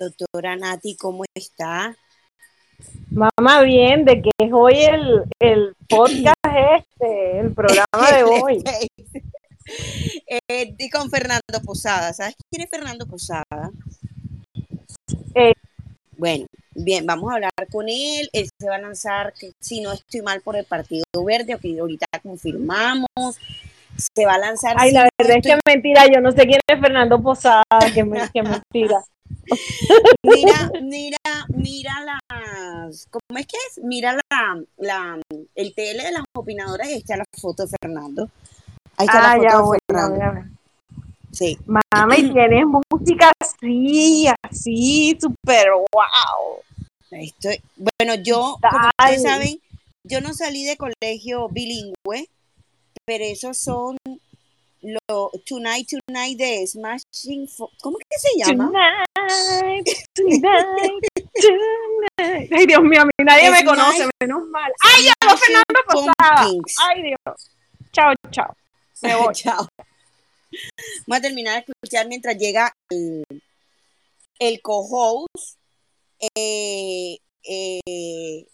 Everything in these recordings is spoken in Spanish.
Doctora Nati, ¿cómo está? Mamá, bien, de que es hoy el, el podcast este, el programa de hoy. eh, y con Fernando Posada. ¿Sabes quién es Fernando Posada? Eh, bueno, bien, vamos a hablar con él. Él se va a lanzar, si no estoy mal, por el Partido Verde, que ahorita confirmamos. Se va a lanzar. Ay, la verdad es que es mentira, yo no sé quién es Fernando Posada, que, me, que mentira. Mira, mira, mira las. ¿Cómo es que es? Mira la, la, el TL de las opinadoras y ahí está la foto de Fernando. Ahí está Ah, la ya foto de ya Fernando. voy a ver. Sí. Mami, tienes música así, así, súper wow. Estoy, bueno, yo, como ustedes saben, yo no salí de colegio bilingüe, pero esos son los Tonight Tonight de Smashing. Fo- ¿Cómo que se llama? Tonight, tonight, tonight. Ay, Dios mío, a mí nadie me conoce, menos mal. Ay, Smashing Fernando Posada. Ay, Dios. Chao, chao. Me voy. Chao. Voy a terminar de escuchar mientras llega el, el co-host. Eh, eh,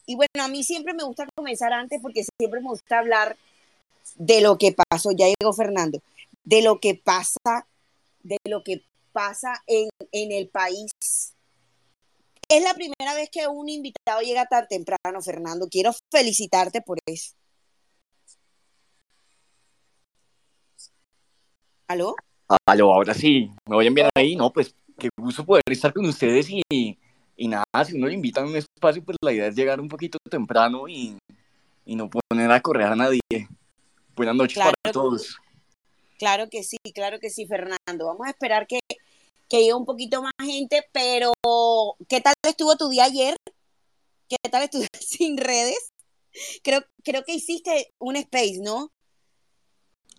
y bueno, a mí siempre me gusta comenzar antes porque siempre me gusta hablar de lo que pasó. Ya llegó Fernando. De lo que pasa, de lo que pasa en, en el país. Es la primera vez que un invitado llega tan temprano, Fernando. Quiero felicitarte por eso. ¿Aló? Aló, ahora sí, me oyen bien ahí, no, pues qué gusto poder estar con ustedes y, y nada, si uno le invita a un espacio, pues la idea es llegar un poquito temprano y, y no poner a correr a nadie. Buenas noches Claro. para todos. Claro que sí, claro que sí, Fernando. Vamos a esperar que, que llegue un poquito más gente, pero ¿qué tal estuvo tu día ayer? ¿Qué tal estuvo sin redes? Creo, creo que hiciste un space, ¿no?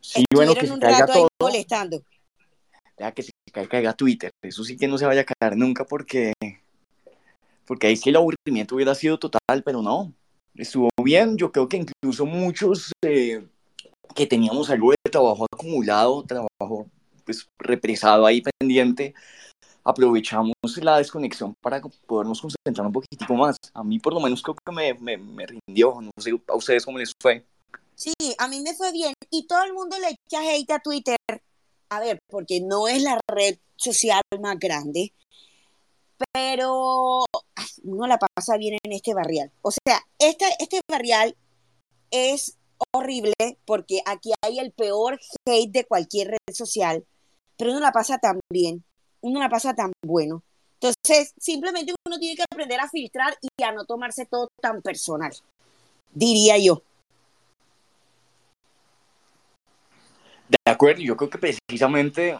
Sí, bueno, que Estuvieron se un caiga rato ahí todo, molestando. ya que se caiga, Twitter, eso sí que no se vaya a caer nunca porque, porque ahí sí el aburrimiento hubiera sido total, pero no, estuvo bien, yo creo que incluso muchos eh, que teníamos algo de trabajo acumulado, trabajo pues represado ahí pendiente, aprovechamos la desconexión para podernos concentrar un poquitico más. A mí por lo menos creo que me, me, me rindió, no sé a ustedes cómo les fue. Sí, a mí me fue bien. Y todo el mundo le echa hate a Twitter. A ver, porque no es la red social más grande. Pero uno la pasa bien en este barrial. O sea, este, este barrial es horrible porque aquí hay el peor hate de cualquier red social. Pero uno la pasa tan bien. Uno la pasa tan bueno. Entonces, simplemente uno tiene que aprender a filtrar y a no tomarse todo tan personal. Diría yo. De acuerdo, yo creo que precisamente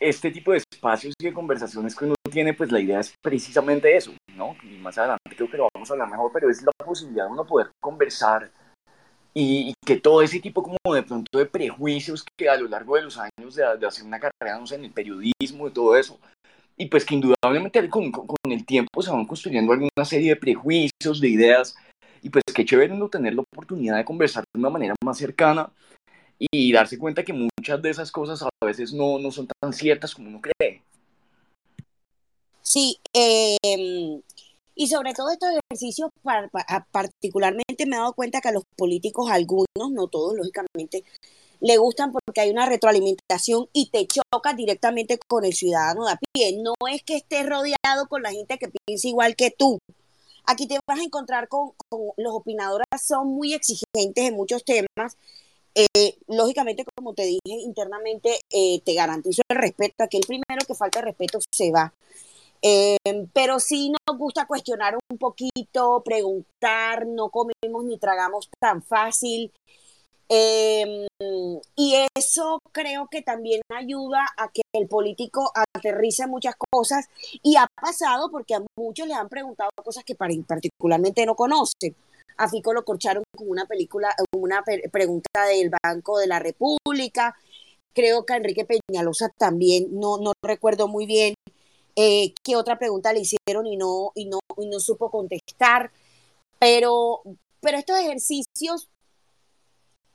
este tipo de espacios y de conversaciones que uno tiene, pues la idea es precisamente eso, ¿no? Y más adelante creo que lo vamos a hablar mejor, pero es la posibilidad de uno poder conversar y, que todo ese tipo como de pronto de prejuicios que a lo largo de los años de, hacer una carrera, no sé, en el periodismo y todo eso, y pues que indudablemente con, con, el tiempo se van construyendo alguna serie de prejuicios, de ideas, y pues qué chévere uno tener la oportunidad de conversar de una manera más cercana y darse cuenta que muchas de esas cosas a veces no, no son tan ciertas como uno cree. Sí, eh, y sobre todo estos ejercicios, par- pa- particularmente me he dado cuenta que a los políticos, algunos, no todos, lógicamente, le gustan porque hay una retroalimentación y te chocas directamente con el ciudadano de a pie. No es que estés rodeado con la gente que piensa igual que tú. Aquí te vas a encontrar con, los opinadores, son muy exigentes en muchos temas. Eh, lógicamente, como te dije internamente, eh, te garantizo el respeto. Aquel primero que falta el respeto se va. Eh, pero sí nos gusta cuestionar un poquito, preguntar, no comemos ni tragamos tan fácil. Eh, y eso creo que también ayuda a que el político aterrice muchas cosas y ha pasado porque a muchos le han preguntado cosas que par- particularmente no conocen. A Fico lo corcharon con una película, una pregunta del Banco de la República. Creo que a Enrique Peñalosa también, no, no recuerdo muy bien eh, qué otra pregunta le hicieron y no, y no, y no supo contestar. Pero, pero estos ejercicios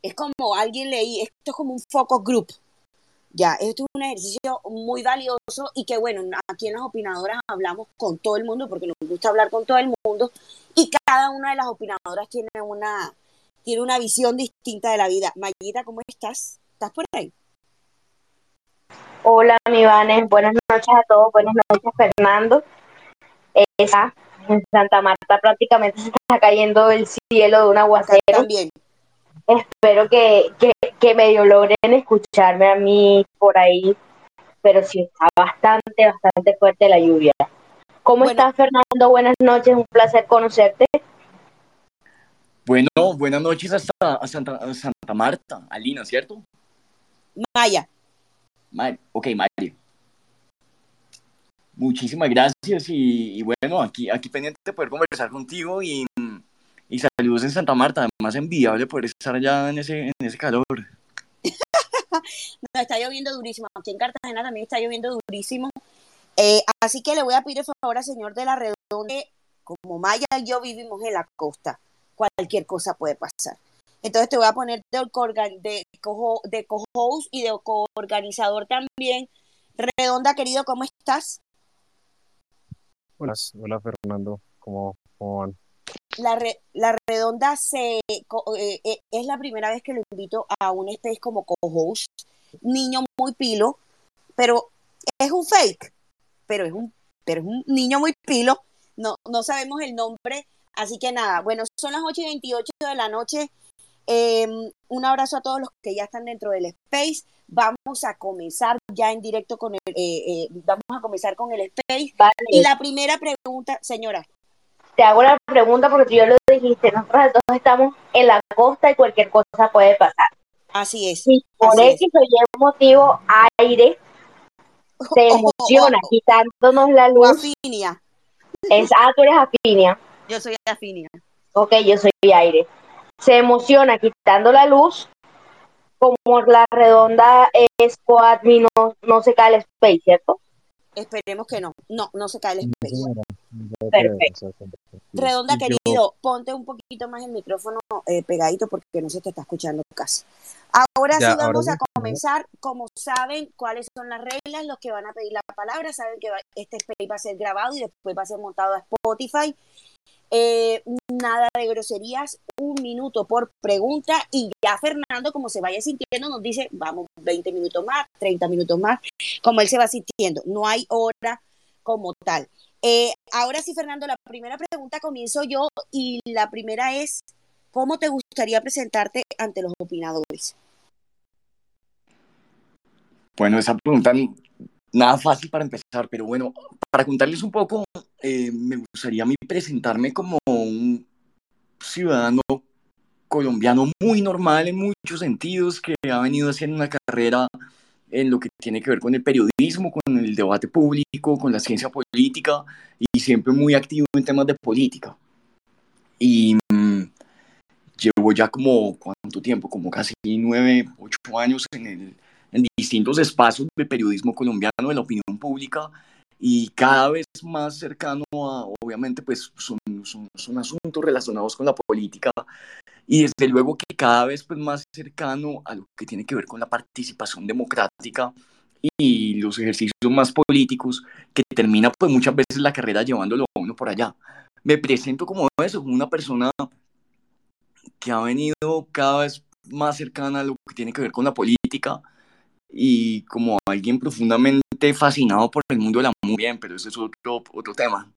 es como alguien leí, esto es como un focus group, Ya, esto es un ejercicio muy valioso y que bueno, aquí en las opinadoras hablamos con todo el mundo porque nos gusta hablar con todo el mundo y cada una de las opinadoras tiene una, tiene una visión distinta de la vida. Mayita, ¿cómo estás? ¿Estás por ahí? Hola, mi Vanes. Buenas noches a todos. Buenas noches, Fernando. Esa, en Santa Marta prácticamente se está cayendo el cielo de un aguacero. También. Espero que, que, que medio logren escucharme a mí por ahí, pero sí está bastante, bastante fuerte la lluvia. ¿Cómo estás, Fernando? Buenas noches, un placer conocerte. Bueno, buenas noches hasta a Santa, Santa Marta, Alina, ¿cierto? Maya. Ok, Maya. Muchísimas gracias y, bueno, aquí, aquí pendiente de poder conversar contigo y, saludos en Santa Marta, además envidiable por estar allá en ese, en ese calor. no, está lloviendo durísimo. Aquí en Cartagena también está lloviendo durísimo. Eh, así que le voy a pedir el favor al señor de la Redonda, como Maya y yo vivimos en la costa, cualquier cosa puede pasar. Entonces te voy a poner de, de, de co-host y de co-organizador también. Redonda, querido, ¿cómo estás? Buenas, hola Fernando, ¿cómo, cómo van? la, la redonda se, eh, eh, es la primera vez que lo invito a un space como co-host. Niño muy pilo, pero es un fake, pero es un, pero es un niño muy pilo. No, no sabemos el nombre, así que nada. Bueno, son las 8 y 28 de la noche. Em, un abrazo a todos los que ya están dentro del space. Vamos a comenzar ya en directo con el, eh, vamos a comenzar con el space. Y la primera pregunta, señora te hago la pregunta porque tú ya lo dijiste, nosotros todos estamos en la costa y cualquier cosa puede pasar. Así es. Y por X o Y motivo, aire se emociona quitándonos la luz. Afinia. Es, ah, tú eres afinia. Yo soy afinia. Ok, yo soy aire. Se emociona quitando la luz, como la redonda es coadmin, no, no se cae el space, ¿cierto? Esperemos que no. No, no se cae el space. Perfecto. Redonda, querido, ponte un poquito más el micrófono eh, pegadito porque no se te está escuchando casi. Ahora sí vamos a comenzar. Como saben cuáles son las reglas, los que van a pedir la palabra saben que este space va a ser grabado y después va a ser montado a Spotify. Eh, nada de groserías, un minuto por pregunta y ya Fernando, como se vaya sintiendo, nos dice, vamos, 20 minutos más, 30 minutos más, como él se va sintiendo. No hay hora como tal. Eh, ahora sí, Fernando, la primera pregunta comienzo yo y la primera es, ¿cómo te gustaría presentarte ante los opinadores? Bueno, esa pregunta nada fácil para empezar, pero bueno, para contarles un poco, eh, me gustaría a mí presentarme como un ciudadano colombiano muy normal en muchos sentidos, que ha venido haciendo una carrera en lo que tiene que ver con el periodismo, con el debate público, con la ciencia política y siempre muy activo en temas de política. Y mm, llevo ya como, ¿cuánto tiempo? Como casi nueve, ocho años en el en distintos espacios del periodismo colombiano, de la opinión pública, y cada vez más cercano a, obviamente, pues son, son, son, asuntos relacionados con la política, y desde luego que cada vez pues, más cercano a lo que tiene que ver con la participación democrática y los ejercicios más políticos, que termina pues muchas veces la carrera llevándolo a uno por allá. Me presento como eso, una persona que ha venido cada vez más cercana a lo que tiene que ver con la política, y como alguien profundamente fascinado por el mundo de la muy bien, pero ese es otro, otro tema.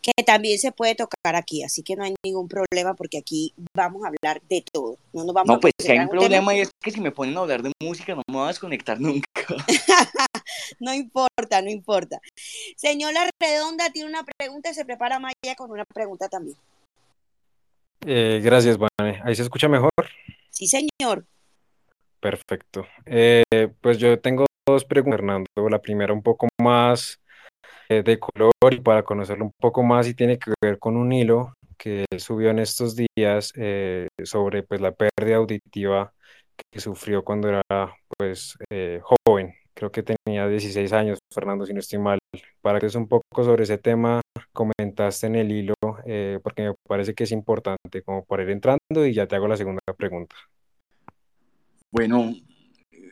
Que también se puede tocar aquí, así que no hay ningún problema porque aquí vamos a hablar de todo. No, nos vamos no pues hay un problema y es que si me ponen a hablar de música no me voy a desconectar nunca. no importa, no importa. Señora Redonda tiene una pregunta y se prepara Maya con una pregunta también. Eh, gracias, Vane. ¿Ahí se escucha mejor? Sí, señor. Perfecto. Eh, pues yo tengo dos preguntas, Fernando. La primera un poco más eh, de color y para conocerlo un poco más y tiene que ver con un hilo que subió en estos días eh, sobre pues la pérdida auditiva que sufrió cuando era pues joven. Creo que tenía 16 años, Fernando, si no estoy mal. Para que es un poco sobre ese tema, comentaste en el hilo, porque me parece que es importante como para ir entrando y ya te hago la segunda pregunta. Bueno,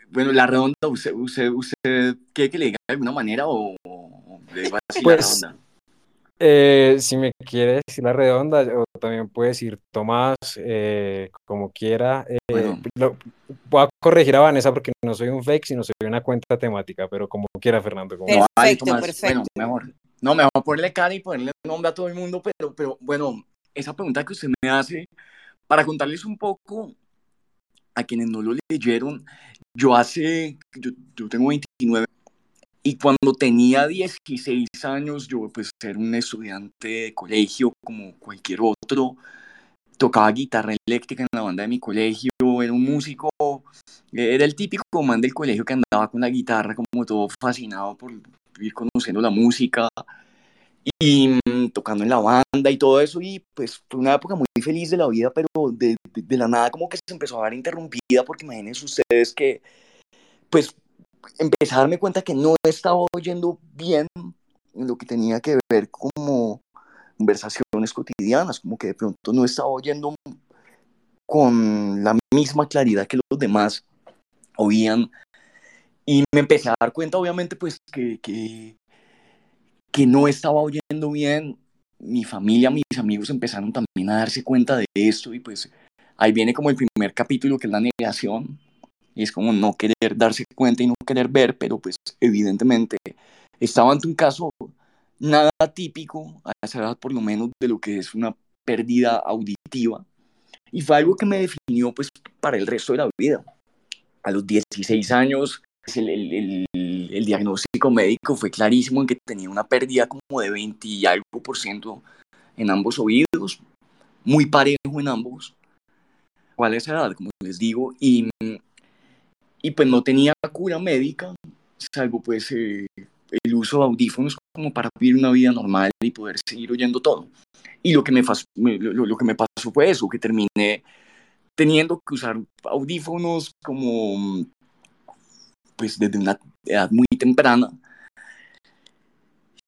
Bueno, la redonda, ¿usted, usted, usted quiere que le diga de alguna manera o le va a decir Pues, la redonda? Eh, si me quiere decir la redonda, o también puede decir Tomás, eh, como quiera. Eh, Bueno. lo- voy a corregir a Vanessa porque no soy un fake, sino soy una cuenta temática, pero como quiera, Fernando. como- No, ay, Perfecto, Tomás, perfecto. Bueno, mejor. No, mejor ponerle cara y ponerle nombre a todo el mundo, pero, pero bueno, esa pregunta que usted me hace, para contarles un poco a quienes no lo leyeron, yo hace, yo, yo tengo 29 y cuando tenía 16 años, yo pues era un estudiante de colegio como cualquier otro, tocaba guitarra eléctrica en la banda de mi colegio, era un músico, era el típico man del colegio que andaba con la guitarra como todo fascinado por ir conociendo la música y mm, tocando en la banda y todo eso y pues fue una época muy feliz de la vida, pero de, de- la nada como que se empezó a ver interrumpida porque imagínense ustedes que pues empecé a darme cuenta que no estaba oyendo bien en lo que tenía que ver como conversaciones cotidianas, como que de pronto no estaba oyendo con la misma claridad que los demás oían. Y me empecé a dar cuenta obviamente pues que, que, que no estaba oyendo bien, mi familia, mis amigos empezaron también a darse cuenta de esto y pues ahí viene como el primer capítulo que es la negación y es como no querer darse cuenta y no querer ver, pero pues evidentemente estaba ante un caso nada típico, a esa edad por lo menos, de lo que es una pérdida auditiva. Y fue algo que me definió pues para el resto de la vida. A los 16 años, pues, el, el, diagnóstico médico fue clarísimo en que tenía una pérdida como de 20 y algo por ciento en ambos oídos, muy parejo en ambos. ¿Cuál es la edad? Como les digo, y, y pues no tenía cura médica, salvo pues eh, el uso de audífonos como para vivir una vida normal y poder seguir oyendo todo. Y lo que me- lo, lo que me pasó fue eso, que terminé teniendo que usar audífonos como pues desde una edad muy temprana.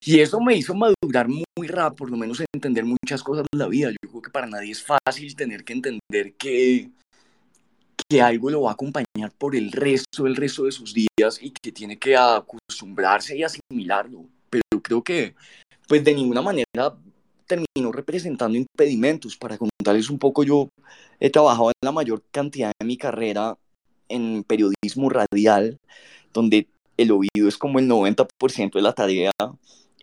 Y eso me hizo madurar muy rápido, por lo menos entender muchas cosas de la vida. Yo creo que para nadie es fácil tener que entender que, que algo lo va a acompañar por el resto, el resto de sus días y que tiene que acostumbrarse y asimilarlo. Pero creo que, pues de ninguna manera terminó representando impedimentos. Para contarles un poco, yo he trabajado en la mayor cantidad de mi carrera en periodismo radial, donde el oído es como el 90% de la tarea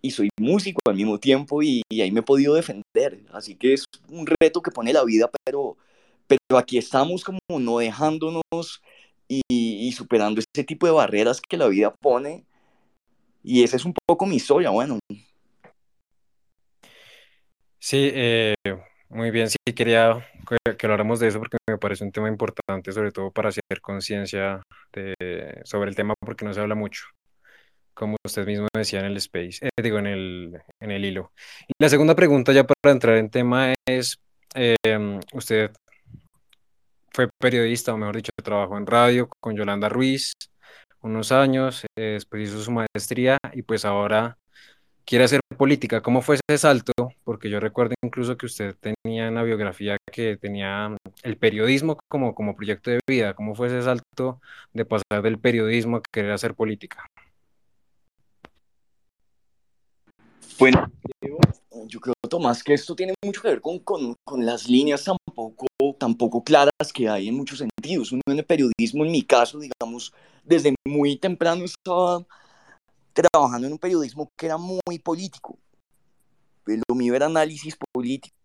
y soy músico al mismo tiempo y, ahí me he podido defender. Así que es un reto que pone la vida, pero, pero aquí estamos como no dejándonos y, y superando ese tipo de barreras que la vida pone. Y esa es un poco mi historia, bueno. Sí, eh, muy bien, sí, quería que, que habláramos de eso porque me parece un tema importante, sobre todo para hacer conciencia sobre el tema, porque no se habla mucho, como usted mismo decía en el space, eh, digo, en el, en el hilo. Y la segunda pregunta, ya para entrar en tema, es, eh, usted fue periodista, o mejor dicho, trabajó en radio con Yolanda Ruiz unos años, eh, después hizo su maestría y pues ahora quiere hacer política. ¿Cómo fue ese salto? Porque yo recuerdo incluso que usted tenía en la biografía que tenía el periodismo como, como proyecto de vida. ¿Cómo fue ese salto de pasar del periodismo a querer hacer política? Bueno, yo creo, Tomás, que esto tiene mucho que ver con, con, con las líneas tampoco, tampoco claras que hay en muchos sentidos. Uno en el periodismo, en mi caso, digamos, desde muy temprano estaba trabajando en un periodismo que era muy político. Lo mío era análisis político.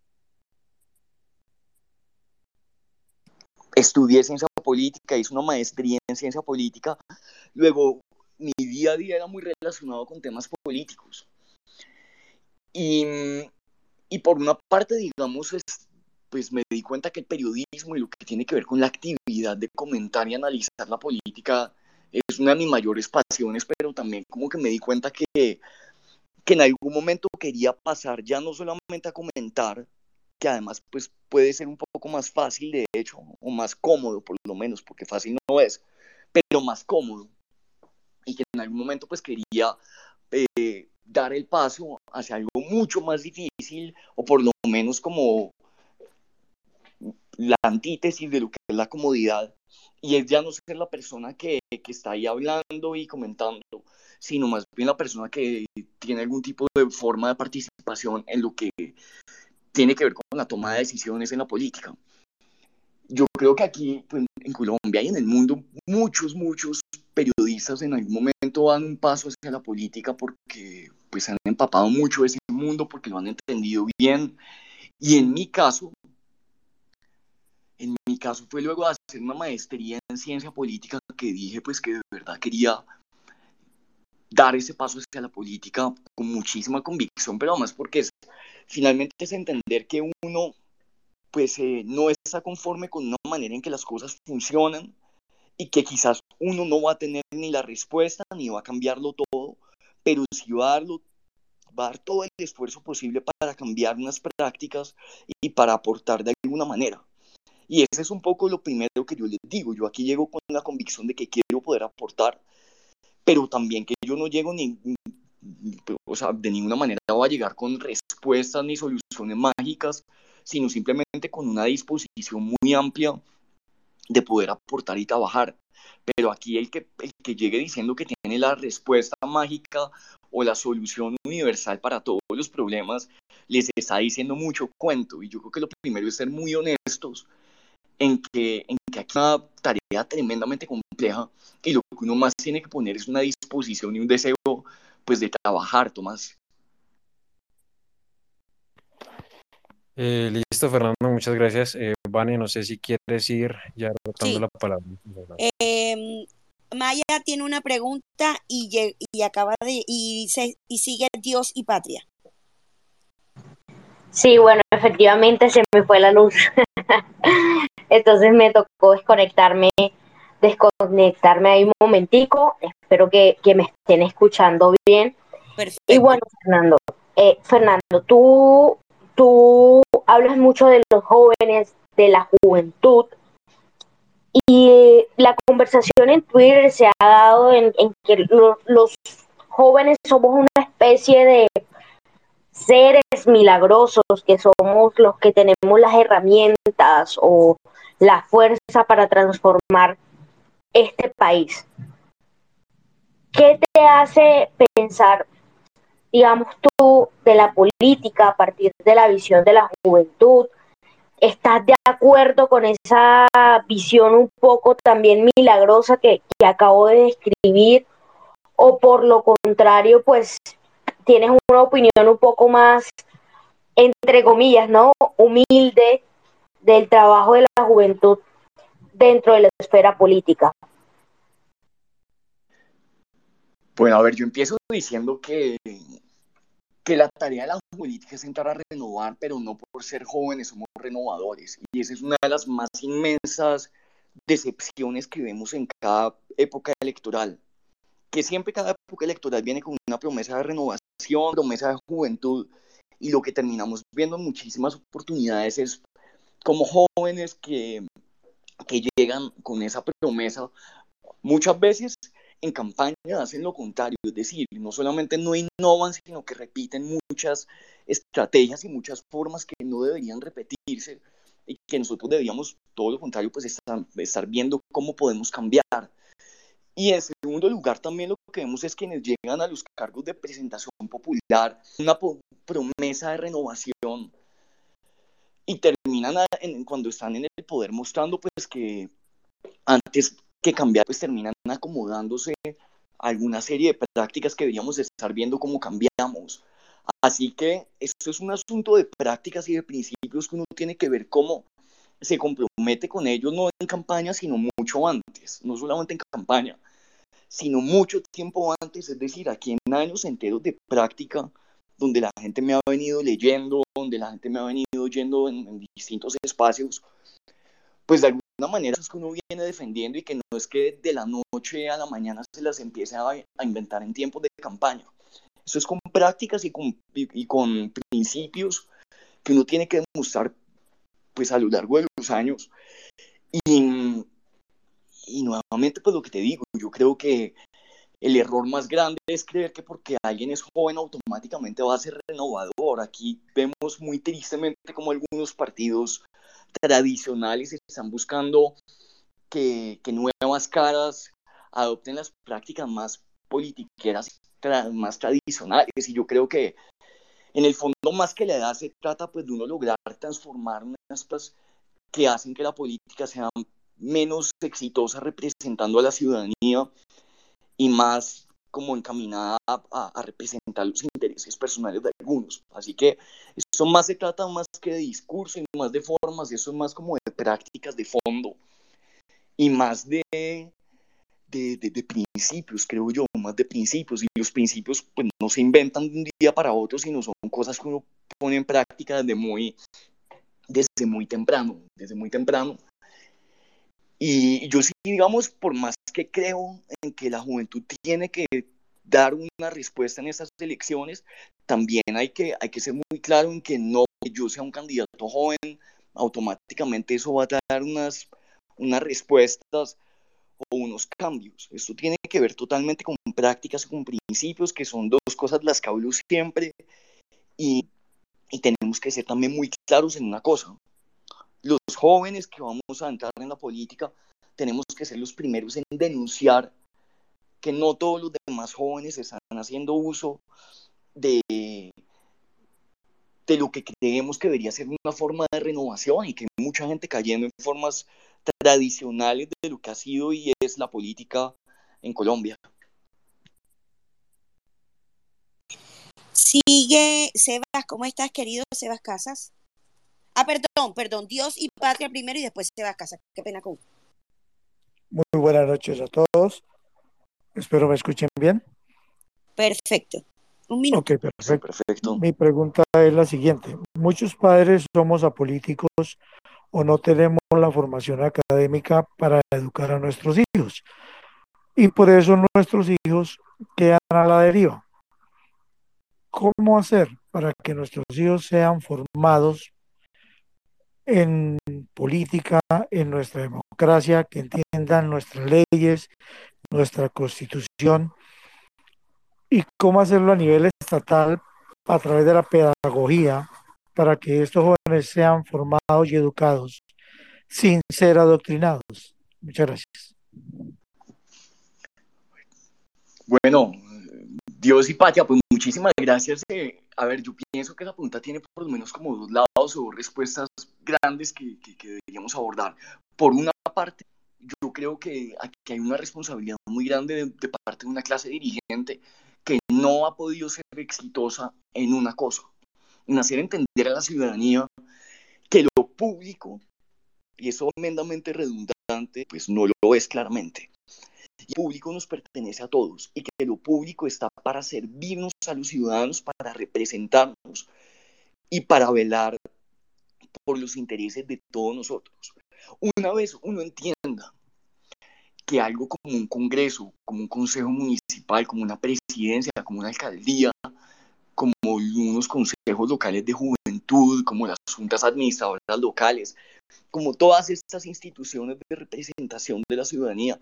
Estudié ciencia política, hice una maestría en ciencia política. Luego, mi día a día era muy relacionado con temas políticos. Y, y por una parte, digamos, es, pues me di cuenta que el periodismo y lo que tiene que ver con la actividad de comentar y analizar la política es una de mis mayores pasiones, pero también como que me di cuenta que, que en algún momento quería pasar ya no solamente a comentar, que además pues puede ser un poco más fácil de hecho, o más cómodo por lo menos, porque fácil no es, pero más cómodo. Y que en algún momento pues quería eh, dar el paso hacia algo mucho más difícil, o por lo menos como la antítesis de lo que es la comodidad y es ya no ser la persona que, que, está ahí hablando y comentando, sino más bien la persona que tiene algún tipo de forma de participación en lo que tiene que ver con la toma de decisiones en la política. Yo creo que aquí pues, en Colombia y en el mundo muchos, muchos periodistas en algún momento dan un paso hacia la política porque pues han empapado mucho ese mundo, porque lo han entendido bien. Y en mi caso, en mi caso fue luego hacer una maestría en ciencia política que dije pues que de verdad quería dar ese paso hacia la política con muchísima convicción, pero además porque finalmente es entender que uno pues eh, no está conforme con una manera en que las cosas funcionan y que quizás uno no va a tener ni la respuesta ni va a cambiarlo todo, pero sí va a, darlo, va a dar todo el esfuerzo posible para cambiar unas prácticas y para aportar de alguna manera. Y ese es un poco lo primero que yo les digo. Yo aquí llego con la convicción de que quiero poder aportar, pero también que yo no llego ni, o sea, de ninguna manera voy a llegar con respuestas ni soluciones mágicas, sino simplemente con una disposición muy amplia de poder aportar y trabajar. Pero aquí el que, el que llegue diciendo que tiene la respuesta mágica o la solución universal para todos los problemas, les está diciendo mucho cuento. Y yo creo que lo primero es ser muy honestos en que, en que aquí hay una tarea tremendamente compleja y lo que uno más tiene que poner es una disposición y un deseo pues de trabajar, Tomás. Eh, listo, Fernando, muchas gracias. Eh, Vane, no sé si quieres ir ya rotando la palabra. Em, Maya tiene una pregunta y, y acaba de y dice y sigue Dios y patria. Sí, bueno, efectivamente se me fue la luz. Entonces me tocó desconectarme, desconectarme ahí un momentico. Espero que, me estén escuchando bien. Perfecto. Y bueno, Fernando, eh, Fernando, tú, tú hablas mucho de los jóvenes, de la juventud. Y la conversación en Twitter se ha dado en, que los jóvenes somos una especie de seres milagrosos, que somos los que tenemos las herramientas o la fuerza para transformar este país. ¿Qué te hace pensar, digamos tú, de la política a partir de la visión de la juventud? ¿Estás de acuerdo con esa visión un poco también milagrosa que, que acabo de describir? ¿O por lo contrario, pues tienes una opinión un poco más, entre comillas, ¿no? Humilde del trabajo de la juventud dentro de la esfera política. Bueno, a ver, yo empiezo diciendo que, que la tarea de la política es entrar a renovar, pero no por ser jóvenes somos renovadores. Y esa es una de las más inmensas decepciones que vemos en cada época electoral. Que siempre cada época electoral viene con una promesa de renovación, promesa de juventud, y lo que terminamos viendo en muchísimas oportunidades es como jóvenes que, que llegan con esa promesa, muchas veces en campaña hacen lo contrario, es decir, no solamente no innovan, sino que repiten muchas estrategias y muchas formas que no deberían repetirse y que nosotros deberíamos, todo lo contrario, pues estar, estar viendo cómo podemos cambiar. Y en segundo lugar, también lo que vemos es quienes llegan a los cargos de presentación popular, una promesa de renovación y terminan cuando están en el poder mostrando pues que antes que cambiar pues terminan acomodándose a alguna serie de prácticas que deberíamos estar viendo cómo cambiamos. Así que esto es un asunto de prácticas y de principios que uno tiene que ver cómo se compromete con ellos, no en campaña, sino mucho antes, no solamente en campaña, sino mucho tiempo antes, es decir, aquí en años enteros de práctica donde la gente me ha venido leyendo, donde la gente me ha venido oyendo en, distintos espacios, pues de alguna manera es que uno viene defendiendo y que no es que de la noche a la mañana se las empiece a, inventar en tiempos de campaña. Eso es con prácticas y con, y, con principios que uno tiene que demostrar pues a lo largo de los años. Y, y nuevamente, pues lo que te digo, yo creo que el error más grande es creer que porque alguien es joven automáticamente va a ser renovador. Aquí vemos muy tristemente como algunos partidos tradicionales están buscando que, nuevas caras adopten las prácticas más politiqueras, más tradicionales. Y yo creo que en el fondo, más que la edad, se trata pues de uno lograr transformar unas que hacen que la política sea menos exitosa representando a la ciudadanía y más como encaminada a, representar los intereses personales de algunos. Así que eso más se trata más que de discurso y más de formas, y eso es más como de prácticas de fondo y más de, de, de, principios, creo yo, más de principios. Y los principios pues, no se inventan de un día para otro, sino son cosas que uno pone en práctica desde muy, desde muy temprano, desde muy temprano. Y yo sí, digamos, por más que creo en que la juventud tiene que dar una respuesta en estas elecciones, también hay que, hay que ser muy claro en que no yo sea un candidato joven, automáticamente eso va a dar unas, unas respuestas o unos cambios. Esto tiene que ver totalmente con prácticas, con principios, que son dos cosas las que hablo siempre. Y, y tenemos que ser también muy claros en una cosa los jóvenes que vamos a entrar en la política tenemos que ser los primeros en denunciar que no todos los demás jóvenes están haciendo uso de, de lo que creemos que debería ser una forma de renovación y que hay mucha gente cayendo en formas tradicionales de lo que ha sido y es la política en Colombia. Sigue, Sebas, ¿cómo estás, querido Sebas Casas? Ah, perdón, perdón, Dios y patria primero y después se va a casa. Qué pena con. Muy buenas noches a todos. Espero me escuchen bien. Perfecto. Un minuto. Ok, perfecto. perfecto. Mi pregunta es la siguiente. Muchos padres somos apolíticos o no tenemos la formación académica para educar a nuestros hijos. Y por eso nuestros hijos quedan a la deriva. ¿Cómo hacer para que nuestros hijos sean formados en política, en nuestra democracia, que entiendan nuestras leyes, nuestra constitución y cómo hacerlo a nivel estatal a través de la pedagogía para que estos jóvenes sean formados y educados sin ser adoctrinados. Muchas gracias. Bueno, Dios y Patria, pues muchísimas gracias. Eh, a ver, yo pienso que la pregunta tiene por lo menos como dos lados o respuestas grandes que, que, deberíamos abordar. Por una parte, yo creo que aquí hay una responsabilidad muy grande de, parte de una clase dirigente que no ha podido ser exitosa en una cosa, en hacer entender a la ciudadanía que lo público, y eso tremendamente redundante, pues no lo es claramente. Público nos pertenece a todos y que lo público está para servirnos a los ciudadanos, para representarnos y para velar por los intereses de todos nosotros. Una vez uno entienda que algo como un congreso, como un consejo municipal, como una presidencia, como una alcaldía, como unos consejos locales de juventud, como las juntas administradoras locales, como todas estas instituciones de representación de la ciudadanía,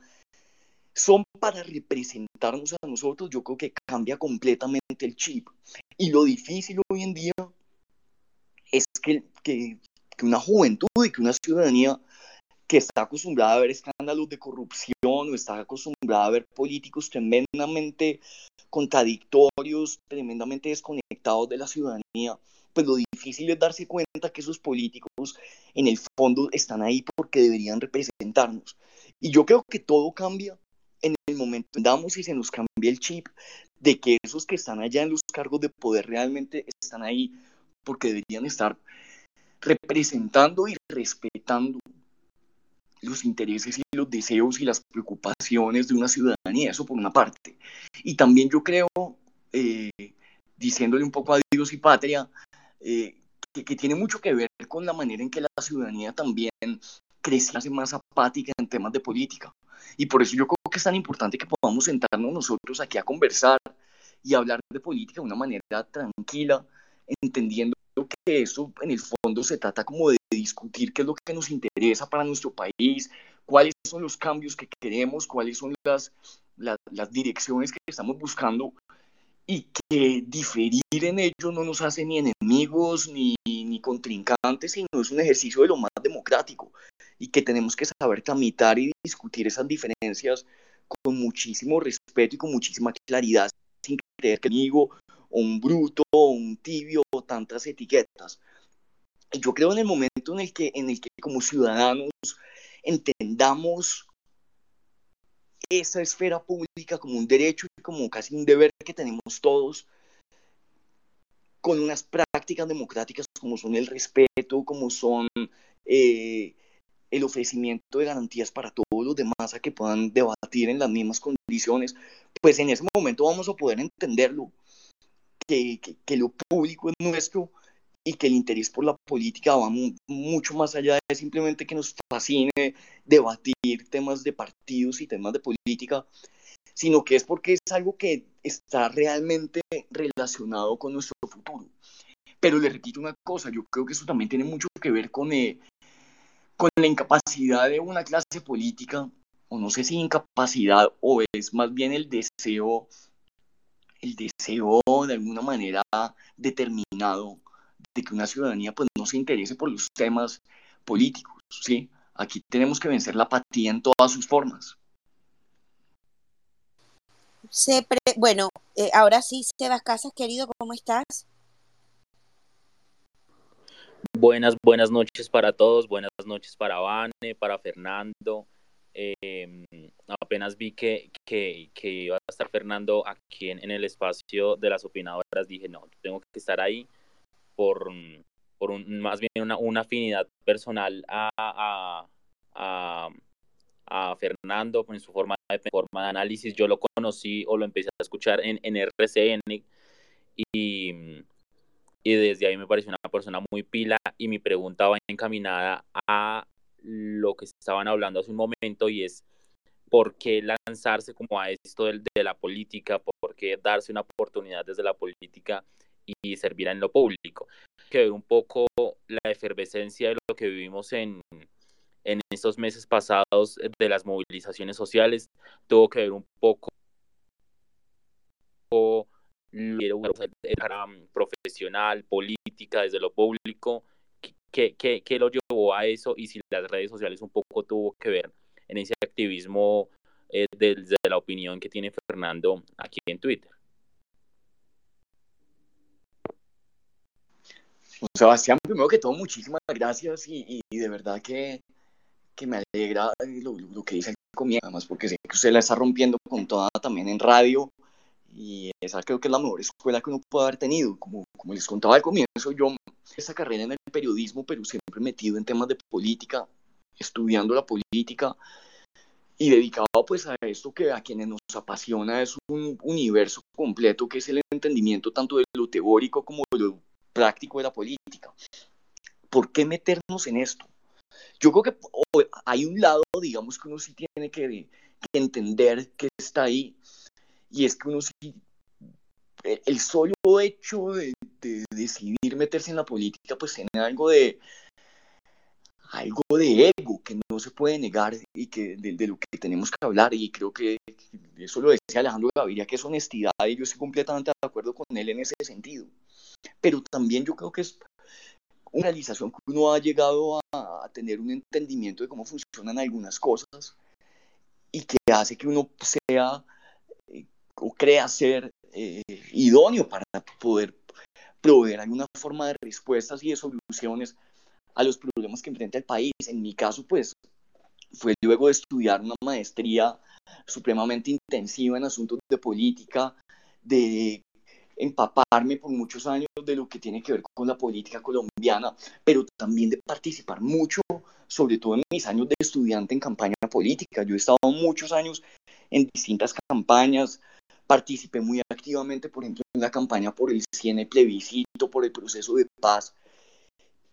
son para representarnos a nosotros, yo creo que cambia completamente el chip. Y lo difícil hoy en día es que, que, que una juventud y que una ciudadanía que está acostumbrada a ver escándalos de corrupción o está acostumbrada a ver políticos tremendamente contradictorios, tremendamente desconectados de la ciudadanía, pues lo difícil es darse cuenta que esos políticos en el fondo están ahí porque deberían representarnos. Y yo creo que todo cambia momento damos y se nos cambia el chip de que esos que están allá en los cargos de poder realmente están ahí porque deberían estar representando y respetando los intereses y los deseos y las preocupaciones de una ciudadanía, eso por una parte. Y también yo creo, eh, diciéndole un poco a Dios y patria, eh, que, que, tiene mucho que ver con la manera en que la ciudadanía también crece, hace más apática en temas de política. Y por eso yo creo que es tan importante que podamos sentarnos nosotros aquí a conversar y hablar de política de una manera tranquila, entendiendo que eso en el fondo se trata como de discutir qué es lo que nos interesa para nuestro país, cuáles son los cambios que queremos, cuáles son las, las, las direcciones que estamos buscando y que diferir en ello no nos hace ni enemigos ni, ni contrincantes, sino es un ejercicio de lo más democrático y que tenemos que saber tramitar y discutir esas diferencias con muchísimo respeto y con muchísima claridad, sin creer que amigo o un bruto un tibio o tantas etiquetas. Yo creo en el momento en el que, en el que como ciudadanos entendamos esa esfera pública como un derecho y como casi un deber que tenemos todos, con unas prácticas democráticas como son el respeto, como son eh, el ofrecimiento de garantías para todos los demás a que puedan debatir en las mismas condiciones, pues en ese momento vamos a poder entenderlo, que, que, lo público es nuestro y que el interés por la política va mucho más allá de simplemente que nos fascine debatir temas de partidos y temas de política, sino que es porque es algo que está realmente relacionado con nuestro futuro. Pero le repito una cosa, yo creo que eso también tiene mucho que ver con, eh, con la incapacidad de una clase política, o no sé si incapacidad, o es más bien el deseo, el deseo de alguna manera determinado de que una ciudadanía pues no se interese por los temas políticos, ¿sí? Aquí tenemos que vencer la apatía en todas sus formas. bueno, eh, ahora sí, Sebas Casas, querido, ¿cómo estás? Buenas, buenas noches para todos, buenas noches para Vane, para Fernando. Em, apenas vi que, que, iba a estar Fernando aquí en, el espacio de las opinadoras, dije, no, tengo que estar ahí por, por un, más bien una, una afinidad personal a, a, a, a, Fernando en su forma de, forma de análisis. Yo lo conocí o lo empecé a escuchar en, en RCN y y desde ahí me pareció una persona muy pila y mi pregunta va encaminada a lo que estaban hablando hace un momento y es por qué lanzarse como a esto de, de la política, por qué darse una oportunidad desde la política y servir en lo público. Que ver un poco la efervescencia de lo que vivimos en, en estos meses pasados de las movilizaciones sociales, tuvo que ver un poco profesional, política, desde lo público, ¿qué, qué, qué lo llevó a eso? Y si las redes sociales un poco tuvo que ver en ese activismo eh, desde la opinión que tiene Fernando aquí en Twitter. Sebastián, primero que todo, muchísimas gracias y, y de verdad que, que me alegra lo, lo, que dice el comienzo, además porque sé que usted la está rompiendo con toda también en radio y esa creo que es la mejor escuela que uno puede haber tenido. Como, como les contaba al comienzo, yo esa carrera en el periodismo, pero siempre metido en temas de política, estudiando la política y dedicado pues a esto que a quienes nos apasiona es un universo completo que es el entendimiento tanto de lo teórico como de lo práctico de la política. ¿Por qué meternos en esto? Yo creo que hay un lado, digamos, que uno sí tiene que, que entender que está ahí y es que uno sí, el solo hecho de, decidir meterse en la política, pues tiene algo de, algo de ego que no se puede negar y que de, lo que tenemos que hablar. Y creo que eso lo decía Alejandro Gaviria que es honestidad y yo estoy completamente de acuerdo con él en ese sentido. Pero también yo creo que es una realización que uno ha llegado a, a tener un entendimiento de cómo funcionan algunas cosas y que hace que uno sea o crea ser eh, idóneo para poder proveer alguna forma de respuestas y de soluciones a los problemas que enfrenta el país. En mi caso, pues, fue luego de estudiar una maestría supremamente intensiva en asuntos de política, de empaparme por muchos años de lo que tiene que ver con la política colombiana, pero también de participar mucho, sobre todo en mis años de estudiante en campaña política. Yo he estado muchos años en distintas campañas, participé muy activamente, por ejemplo, en la campaña por el CIENE plebiscito, por el proceso de paz.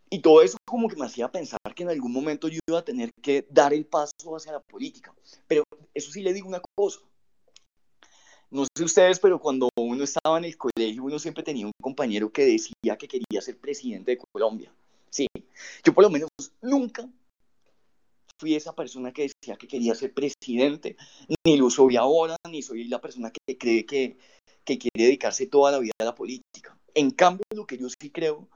Y todo eso como que me hacía pensar que en algún momento yo iba a tener que dar el paso hacia la política. Pero eso sí le digo una cosa. No sé ustedes, pero cuando uno estaba en el colegio, uno siempre tenía un compañero que decía que quería ser presidente de Colombia. Sí, yo por lo menos nunca fui esa persona que decía que quería ser presidente, ni lo soy ahora, ni soy la persona que cree que, que quiere dedicarse toda la vida a la política. En cambio, lo que yo sí creo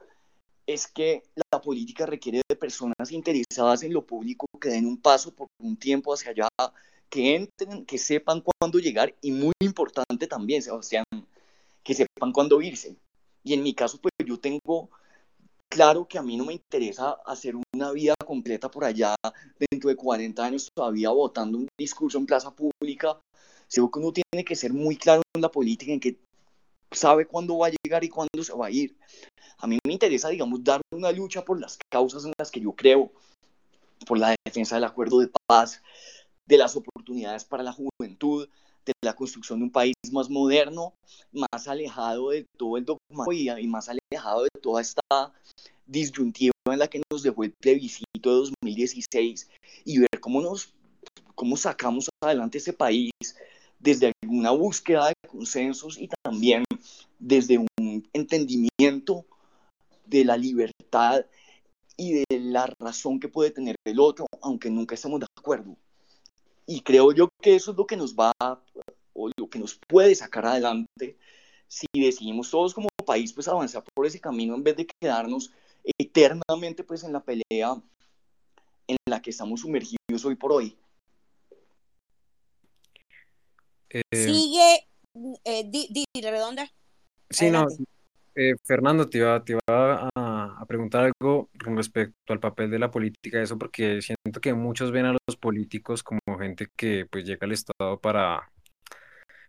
es que la política requiere de personas interesadas en lo público que den un paso por un tiempo hacia allá, que entren, que sepan cuándo llegar y muy importante también, Sebastián, que sepan cuándo irse. Y en mi caso, pues yo tengo claro que a mí no me interesa hacer una vida completa por allá dentro de 40 años todavía votando un discurso en plaza pública. Creo que uno tiene que ser muy claro en la política, en que sabe cuándo va a llegar y cuándo se va a ir. A mí me interesa, digamos, dar una lucha por las causas en las que yo creo, por la defensa del acuerdo de paz, de las oportunidades para la juventud, de la construcción de un país más moderno, más alejado de todo el dogma y más alejado de toda esta disyuntiva en la que nos dejó el plebiscito de 2016 y ver cómo nos cómo sacamos adelante ese país desde alguna búsqueda de consensos y también desde un entendimiento de la libertad y de la razón que puede tener el otro, aunque nunca estemos de acuerdo. Y creo yo que eso es lo que nos va, o lo que nos puede sacar adelante si decidimos todos como país pues avanzar por ese camino en vez de quedarnos eternamente pues en la pelea en la que estamos sumergidos hoy por hoy. Eh, Sigue, eh, di, redonda. Sí, no, eh, Fernando, te iba, te iba a, a, preguntar algo con respecto al papel de la política, eso porque siento que muchos ven a los políticos como gente que pues llega al Estado para,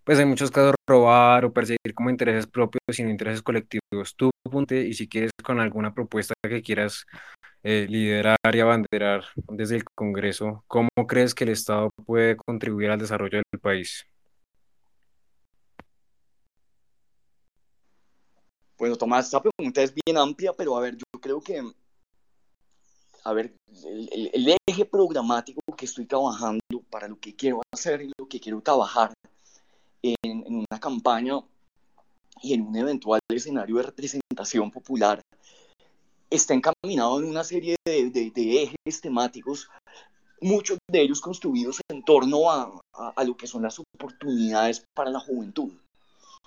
pues en muchos casos robar o perseguir como intereses propios sin intereses colectivos. Tú punte y si quieres con alguna propuesta que quieras eh, liderar y abanderar desde el Congreso, ¿cómo crees que el Estado puede contribuir al desarrollo del país? Bueno, Tomás, esta pregunta es bien amplia, pero a ver, yo creo que, a ver, el, eje programático que estoy trabajando para lo que quiero hacer y lo que quiero trabajar en, una campaña y en un eventual escenario de representación popular está encaminado en una serie de, ejes temáticos, muchos de ellos construidos en torno a, a, a, lo que son las oportunidades para la juventud.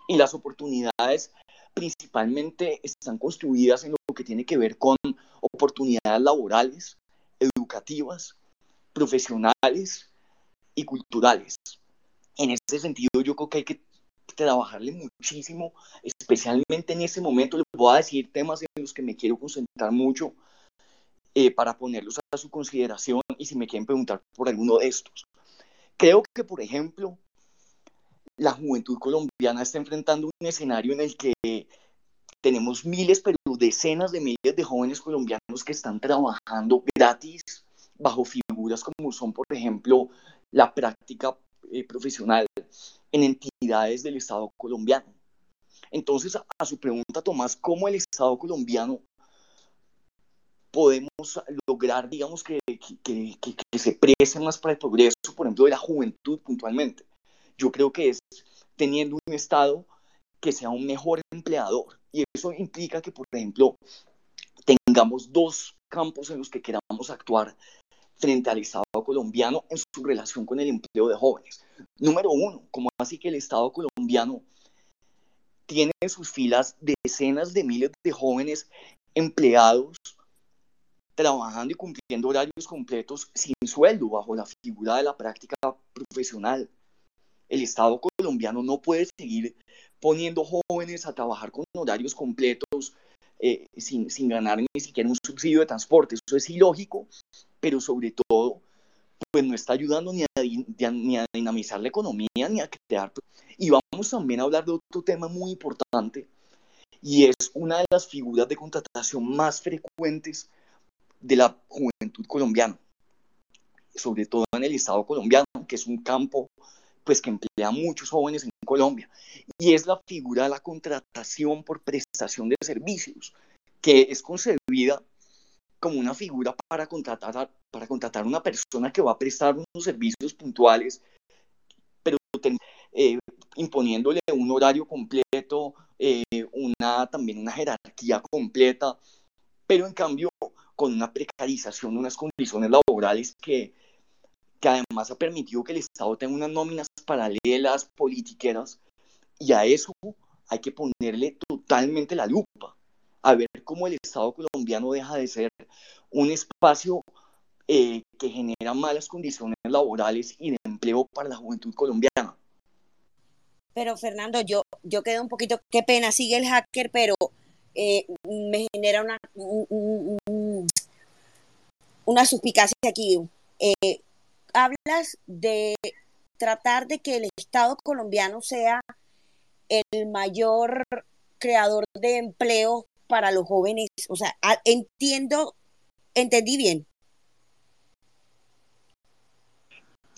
Y las oportunidades principalmente están construidas en lo que tiene que ver con oportunidades laborales, educativas, profesionales y culturales. En ese sentido, yo creo que hay que trabajarle muchísimo, especialmente en ese momento. Les voy a decir temas en los que me quiero concentrar mucho eh, para ponerlos a su consideración y si me quieren preguntar por alguno de estos. Creo que, por ejemplo, la juventud colombiana está enfrentando un escenario en el que tenemos miles, pero decenas de miles de jóvenes colombianos que están trabajando gratis bajo figuras como son, por ejemplo, la práctica eh, profesional en entidades del Estado colombiano. Entonces, a, su pregunta, Tomás, ¿cómo el Estado colombiano podemos lograr, digamos, que, que, que, que se prese más para el progreso, por ejemplo, de la juventud puntualmente? Yo creo que es teniendo un Estado que sea un mejor empleador. Y eso implica que, por ejemplo, tengamos dos campos en los que queramos actuar frente al Estado colombiano en su relación con el empleo de jóvenes. Número uno, como así que el Estado colombiano tiene en sus filas decenas de miles de jóvenes empleados trabajando y cumpliendo horarios completos sin sueldo bajo la figura de la práctica profesional el Estado colombiano no puede seguir poniendo jóvenes a trabajar con horarios completos eh, sin, sin, ganar ni siquiera un subsidio de transporte. Eso es ilógico, pero sobre todo, pues no está ayudando ni a, ni a dinamizar la economía ni a crear. Y vamos también a hablar de otro tema muy importante, y es una de las figuras de contratación más frecuentes de la juventud colombiana, sobre todo en el Estado colombiano, que es un campo pues que emplea a muchos jóvenes en Colombia, y es la figura de la contratación por prestación de servicios, que es concebida como una figura para contratar a, para contratar una persona que va a prestar unos servicios puntuales, pero eh, imponiéndole un horario completo, eh, una, también una jerarquía completa, pero en cambio con una precarización unas condiciones laborales que, que además ha permitido que el Estado tenga unas nóminas paralelas, politiqueras, y a eso hay que ponerle totalmente la lupa, a ver cómo el Estado colombiano deja de ser un espacio eh, que genera malas condiciones laborales y de empleo para la juventud colombiana. Pero Fernando, yo, yo quedé un poquito, qué pena, sigue el hacker, pero eh, me genera una, una suspicacia aquí. Eh, hablas de tratar de que el Estado colombiano sea el mayor creador de empleo para los jóvenes. O sea, entiendo, entendí bien.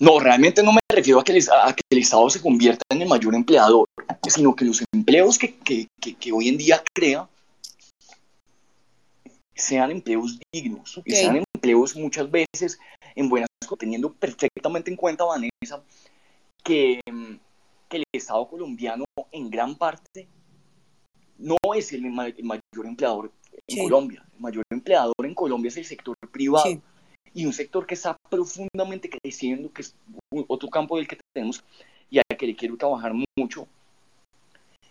No, realmente no me refiero a que, a que el Estado se convierta en el mayor empleador, sino que los empleos que, que, que, hoy en día crea sean empleos dignos y sean empleos muchas veces en buenas teniendo perfectamente en cuenta, Vanessa, que, que el Estado colombiano en gran parte no es el, mayor empleador en Colombia. El mayor empleador en Colombia es el sector privado. Y un sector que está profundamente creciendo, que es otro campo del que tenemos y al que le quiero trabajar mucho,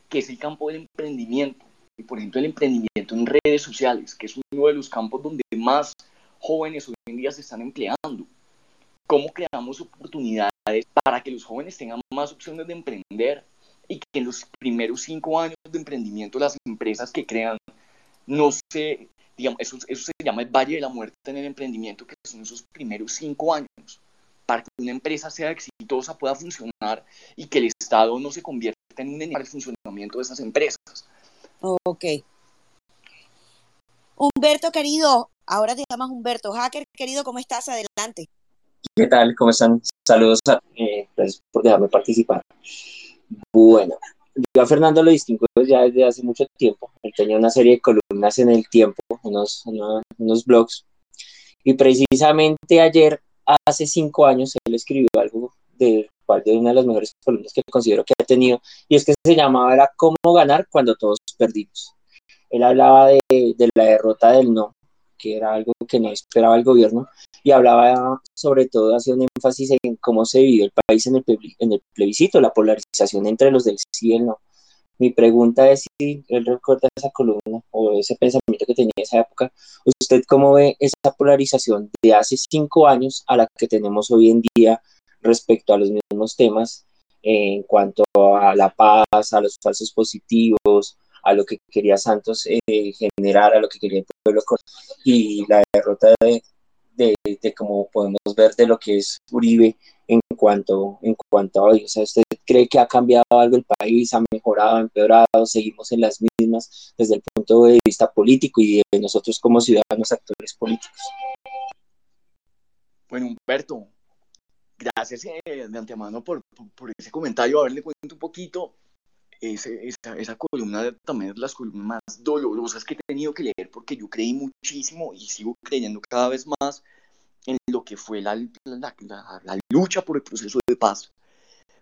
que es el campo del emprendimiento. Y por ejemplo, el emprendimiento en redes sociales, que es uno de los campos donde más jóvenes hoy en día se están empleando. ¿Cómo creamos oportunidades para que los jóvenes tengan más opciones de emprender y que en los primeros cinco años de emprendimiento las empresas que crean no se, digamos, eso, eso se llama el valle de la muerte en el emprendimiento, que son esos primeros cinco años, para que una empresa sea exitosa, pueda funcionar y que el Estado no se convierta en un enemigo del funcionamiento de esas empresas. Ok. Humberto, querido, ahora te llamas Humberto. Hacker, querido, ¿cómo estás? Adelante. ¿Qué tal? ¿Cómo están? Saludos, a, eh, gracias por dejarme participar. Bueno, yo a Fernando lo distingo ya desde hace mucho tiempo. Él tenía una serie de columnas en el tiempo, unos, unos blogs. Y precisamente ayer, hace cinco años, él escribió algo de, de una de las mejores columnas que considero que ha tenido, y es que se llamaba era Cómo ganar cuando todos perdimos. Él hablaba de, de la derrota del no, que era algo que no esperaba el gobierno, y hablaba sobre todo, hacía un énfasis en cómo se vivió el país en el, plebiscito, la polarización entre los del sí no. Mi pregunta es si él recuerda esa columna o ese pensamiento que tenía en esa época. ¿Usted cómo ve esa polarización de hace cinco años a la que tenemos hoy en día respecto a los mismos temas en cuanto a la paz, a los falsos positivos, a lo que quería Santos eh, generar, a lo que quería el pueblo y la derrota de, de, como podemos ver de lo que es Uribe en cuanto, en cuanto a hoy. O sea, ¿usted cree que ha cambiado algo el país, ha mejorado, empeorado, seguimos en las mismas desde el punto de vista político y de nosotros como ciudadanos actores políticos? Bueno, Humberto, gracias eh, de antemano por, por, por, ese comentario. A ver, le cuento un poquito ese, esa, esa, columna también es las columnas más dolorosas que he tenido que leer porque yo creí muchísimo y sigo creyendo cada vez más en lo que fue la, la, la, lucha por el proceso de paz.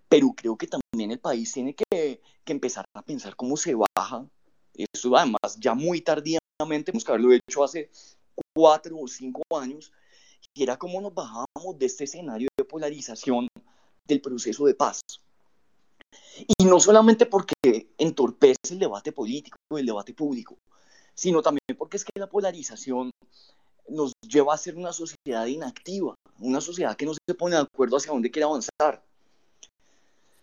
Pero creo que también el país tiene que, que, empezar a pensar cómo se baja. Eso además ya muy tardíamente, tenemos que haberlo hecho hace cuatro o cinco años, y era cómo nos bajábamos de este escenario de polarización del proceso de paz. Y no solamente porque entorpece el debate político, el debate público, sino también porque es que la polarización nos lleva a ser una sociedad inactiva, una sociedad que no se pone de acuerdo hacia dónde quiere avanzar.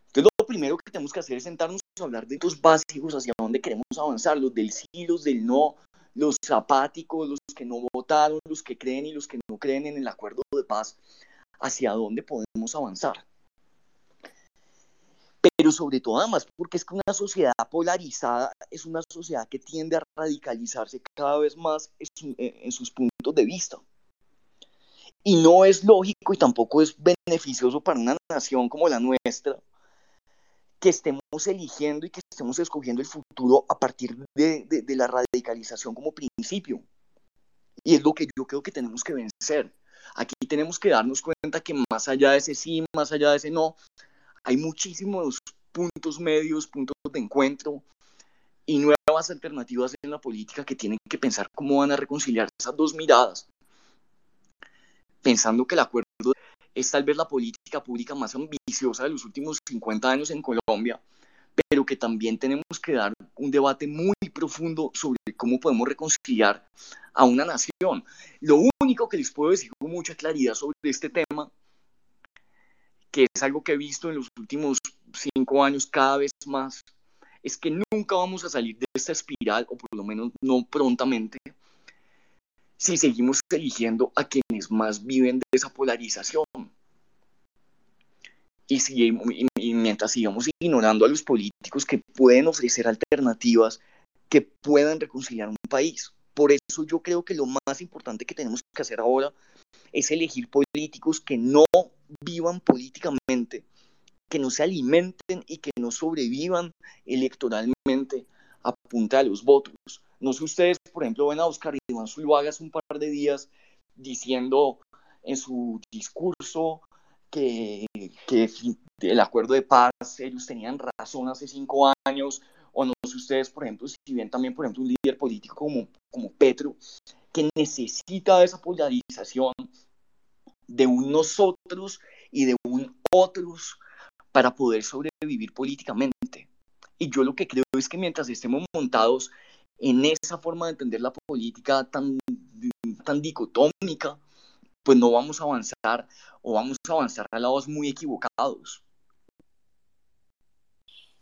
Entonces lo primero que tenemos que hacer es sentarnos a hablar de los básicos hacia dónde queremos avanzar, los del sí, los del no, los apáticos, los que no votaron, los que creen y los que no creen en el acuerdo de paz, hacia dónde podemos avanzar pero sobre todo además porque es que una sociedad polarizada es una sociedad que tiende a radicalizarse cada vez más en, sus puntos de vista. Y no es lógico y tampoco es beneficioso para una nación como la nuestra que estemos eligiendo y que estemos escogiendo el futuro a partir de, de, de la radicalización como principio. Y es lo que yo creo que tenemos que vencer. Aquí tenemos que darnos cuenta que más allá de ese sí, más allá de ese no, hay muchísimos puntos medios, puntos de encuentro y nuevas alternativas en la política que tienen que pensar cómo van a reconciliar esas dos miradas, pensando que el acuerdo es tal vez la política pública más ambiciosa de los últimos 50 años en Colombia, pero que también tenemos que dar un debate muy profundo sobre cómo podemos reconciliar a una nación. Lo único que les puedo decir con mucha claridad sobre este tema, que es algo que he visto en los últimos cinco años cada vez más, es que nunca vamos a salir de esta espiral, o por lo menos no prontamente, si seguimos eligiendo a quienes más viven de esa polarización. Y, si, mientras sigamos ignorando a los políticos que pueden ofrecer alternativas que puedan reconciliar un país. Por eso yo creo que lo más importante que tenemos que hacer ahora es elegir políticos que no vivan políticamente, que no se alimenten y que no sobrevivan electoralmente a punta de los votos. No sé ustedes, por ejemplo, ven a Oscar Iván Zuluaga hace un par de días diciendo en su discurso que, que el acuerdo de paz, ellos tenían razón hace cinco años, o no sé ustedes, por ejemplo, si ven también, por ejemplo, un líder político como, como Petro, que necesita esa polarización de un nosotros y de un otros para poder sobrevivir políticamente. Y yo lo que creo es que mientras estemos montados en esa forma de entender la política tan, tan dicotómica, pues no vamos a avanzar o vamos a avanzar a lados muy equivocados.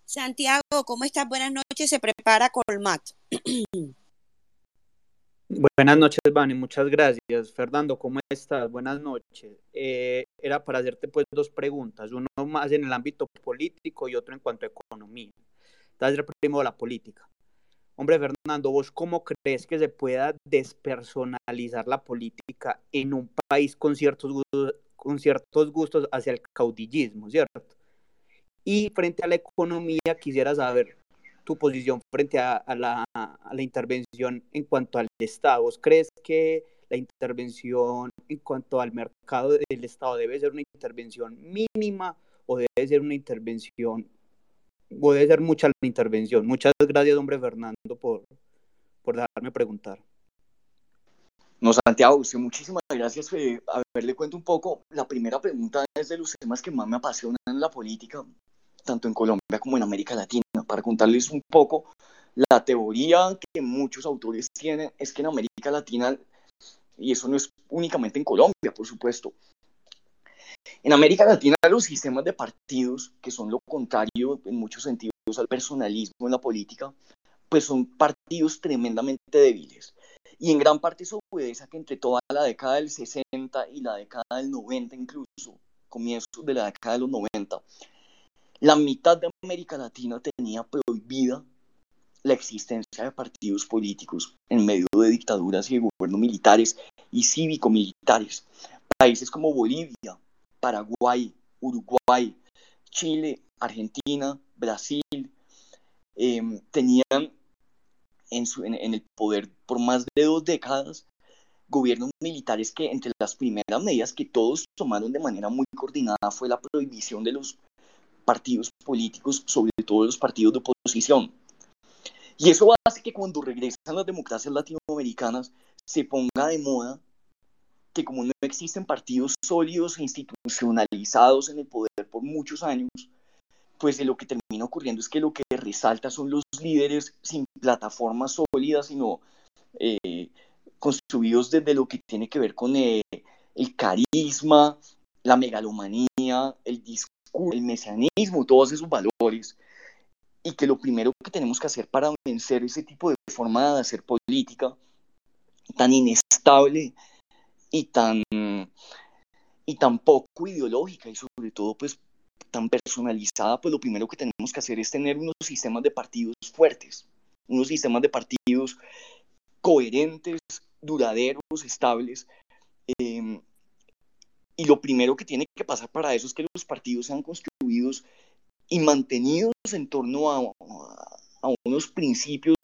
Santiago, ¿cómo estás? Buenas noches. Se prepara Colmat. Buenas noches, Vani, muchas gracias. Fernando, ¿cómo estás? Buenas noches. Eh, era para hacerte pues dos preguntas, uno más en el ámbito político y otro en cuanto a economía. Entonces, primero la política. Hombre, Fernando, ¿vos cómo crees que se pueda despersonalizar la política en un país con ciertos, con ciertos gustos hacia el caudillismo, ¿cierto? Y frente a la economía, quisiera saber tu posición frente a, la, intervención en cuanto al Estado. ¿Crees que la intervención en cuanto al mercado del Estado debe ser una intervención mínima o debe ser una intervención, o debe ser mucha la intervención? Muchas gracias, hombre Fernando, por, por dejarme preguntar. No, Santiago, usted muchísimas gracias. Eh, a ver, le cuento un poco. La primera pregunta es de los temas que más me apasionan en la política tanto en Colombia como en América Latina. Para contarles un poco, la teoría que muchos autores tienen es que en América Latina, y eso no es únicamente en Colombia, por supuesto, en América Latina los sistemas de partidos, que son lo contrario en muchos sentidos al personalismo en la política, pues son partidos tremendamente débiles. Y en gran parte eso obedece a que entre toda la década del 60 y la década del 90 incluso, comienzos de la década de los 90, la mitad de América Latina tenía prohibida la existencia de partidos políticos en medio de dictaduras y de gobiernos militares y cívico-militares. Países como Bolivia, Paraguay, Uruguay, Chile, Argentina, Brasil, em, tenían en, en el poder por más de dos décadas gobiernos militares que entre las primeras medidas que todos tomaron de manera muy coordinada fue la prohibición de los partidos políticos, sobre todo los partidos de oposición. Y eso hace que cuando regresan las democracias latinoamericanas se ponga de moda que como no existen partidos sólidos e institucionalizados en el poder por muchos años, pues lo que termina ocurriendo es que lo que resalta son los líderes sin plataformas sólidas, sino eh, construidos desde lo que tiene que ver con eh, el carisma, la megalomanía, el discurso el mesianismo, todos esos valores, y que lo primero que tenemos que hacer para vencer ese tipo de forma de hacer política tan inestable y tan, y tan poco ideológica y sobre todo pues tan personalizada, pues lo primero que tenemos que hacer es tener unos sistemas de partidos fuertes, unos sistemas de partidos coherentes, duraderos, estables, eh, y lo primero que tiene que pasar para eso es que los partidos sean construidos y mantenidos en torno a, unos principios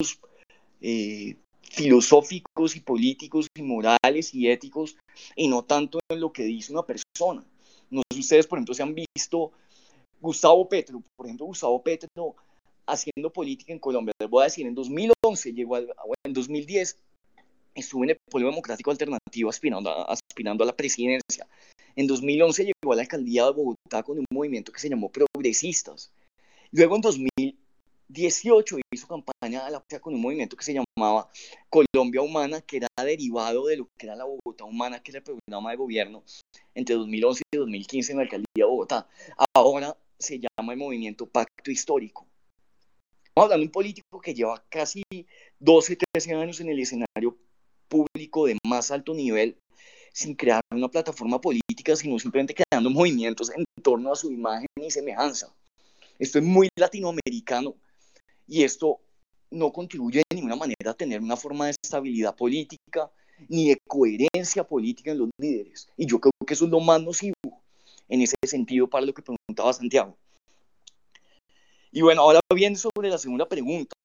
eh, filosóficos y políticos y morales y éticos y no tanto en lo que dice una persona. No sé si ustedes, por ejemplo, se han visto Gustavo Petro, por ejemplo, Gustavo Petro haciendo política en Colombia. Les voy a decir, en 2011 llegó, en 2010 estuve en el Pueblo Democrático Alternativo aspirando a, aspirando a la presidencia. En 2011 llegó a la alcaldía de Bogotá con un movimiento que se llamó Progresistas. Luego en 2018 hizo campaña a la con un movimiento que se llamaba Colombia Humana, que era derivado de lo que era la Bogotá Humana, que era el programa de gobierno entre 2011 y 2015 en la alcaldía de Bogotá. Ahora se llama el movimiento Pacto Histórico. Estamos hablando de un político que lleva casi 12, 13 años en el escenario público de más alto nivel sin crear una plataforma política, sino simplemente creando movimientos en torno a su imagen y semejanza. Esto es muy latinoamericano y esto no contribuye de ninguna manera a tener una forma de estabilidad política ni de coherencia política en los líderes. Y yo creo que eso es lo más nocivo en ese sentido para lo que preguntaba Santiago. Y bueno, ahora bien sobre la segunda pregunta,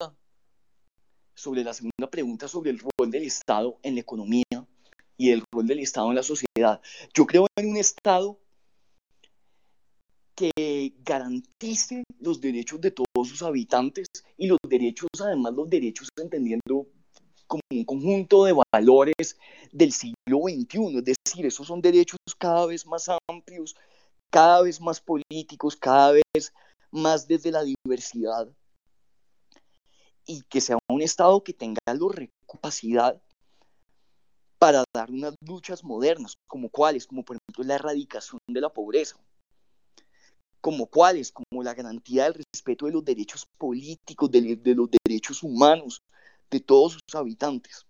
sobre la segunda pregunta sobre el rol del Estado en la economía y el rol del Estado en la sociedad. Yo creo en un Estado que garantice los derechos de todos sus habitantes y los derechos, además los derechos entendiendo como un conjunto de valores del siglo XXI, es decir, esos son derechos cada vez más amplios, cada vez más políticos, cada vez más desde la diversidad y que sea un Estado que tenga la capacidad para dar unas luchas modernas, como cuáles, como por ejemplo la erradicación de la pobreza, como cuáles, como la garantía del respeto de los derechos políticos, de, los derechos humanos de todos sus habitantes.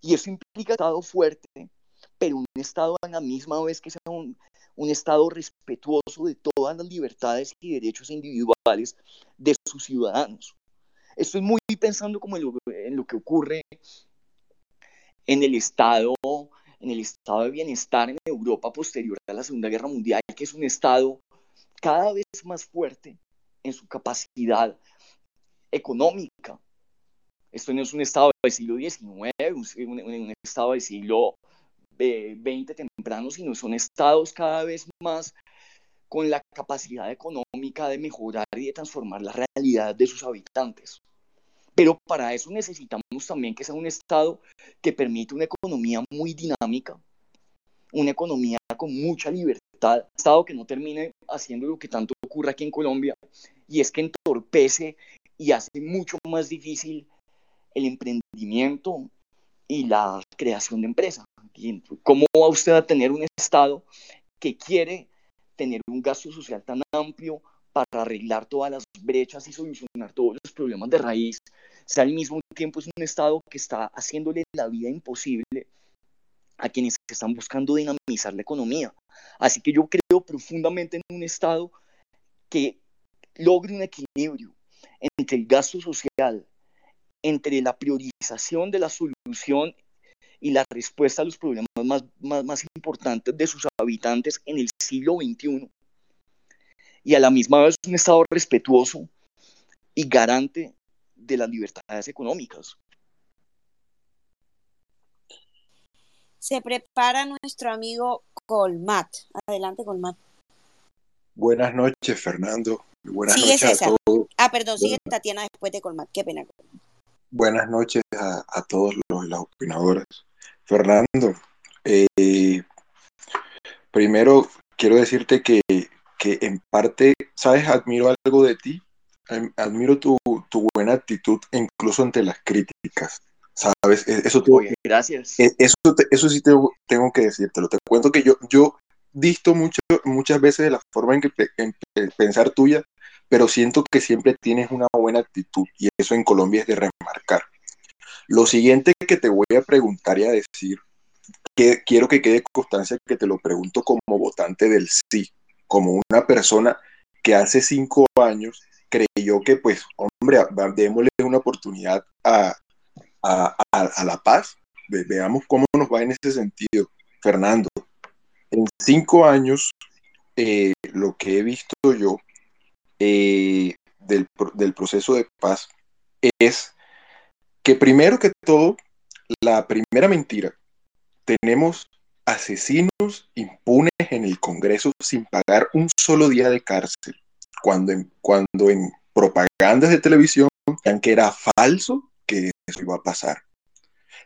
Y eso implica un Estado fuerte, pero un Estado a la misma vez que sea un, Estado respetuoso de todas las libertades y derechos individuales de sus ciudadanos. Estoy muy pensando como en lo, que ocurre en el estado en el estado de bienestar en Europa posterior a la Segunda Guerra Mundial, que es un estado cada vez más fuerte en su capacidad económica. Esto no es un estado del siglo XIX, un, estado del siglo XX temprano, sino son estados cada vez más con la capacidad económica de mejorar y de transformar la realidad de sus habitantes. Pero para eso necesitamos también que sea un Estado que permita una economía muy dinámica, una economía con mucha libertad, Estado que no termine haciendo lo que tanto ocurre aquí en Colombia, y es que entorpece y hace mucho más difícil el emprendimiento y la creación de empresas. ¿Cómo va usted a tener un Estado que quiere tener un gasto social tan amplio para arreglar todas las brechas y solucionar todos los problemas de raíz, si al mismo tiempo es un Estado que está haciéndole la vida imposible a quienes están buscando dinamizar la economía. Así que yo creo profundamente en un Estado que logre un equilibrio entre el gasto social, entre la priorización de la solución y la respuesta a los problemas más, más, importantes de sus habitantes en el siglo XXI. Y a la misma vez un Estado respetuoso y garante de las libertades económicas. Se prepara nuestro amigo Colmat. Adelante, Colmat. Buenas noches, Fernando. Buenas noches a todos. Ah, perdón, sigue Tatiana después de Colmat. Qué pena. Buenas noches a, todos los, opinadores. Fernando, eh, primero quiero decirte que, en parte, ¿sabes? Admiro algo de ti, admiro tu, buena actitud incluso ante las críticas, ¿sabes? E, eso gracias. E, eso, eso sí tengo, que decírtelo. Te cuento que yo, yo disto mucho, muchas veces de la forma en que en pensar tuya, pero siento que siempre tienes una buena actitud y eso en Colombia es de remarcar. Lo siguiente que te voy a preguntar y a decir, que quiero que quede constancia que te lo pregunto como votante del sí, como una persona que hace cinco años creyó que, pues, hombre, démosle una oportunidad a, la paz. veamos cómo nos va en ese sentido. Fernando, en cinco años, eh, lo que he visto yo eh, del, del proceso de paz es que primero que todo, la primera mentira, tenemos asesinos impunes en el Congreso sin pagar un solo día de cárcel, cuando en, cuando en propagandas de televisión que era falso que eso iba a pasar.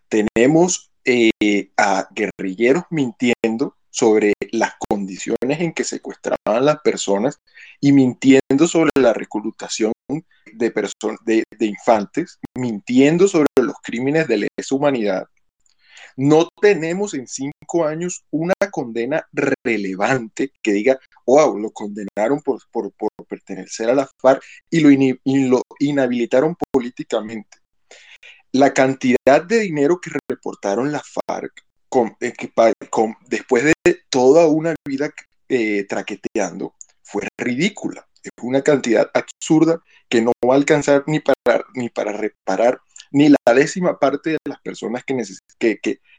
Tenemos eh, a guerrilleros mintiendo sobre las condiciones en que secuestraban las personas y mintiendo sobre la reclutación de, de, de infantes, mintiendo sobre los crímenes de lesa humanidad. No tenemos en cinco años una condena relevante que diga, wow, lo condenaron por, por, por pertenecer a la FARC y lo, inhabilitaron políticamente. La cantidad de dinero que reportaron la FARC eh, con, después de toda una vida eh, traqueteando fue ridícula. Es una cantidad absurda que no va a alcanzar ni para, ni para reparar ni la décima parte de personas que, que,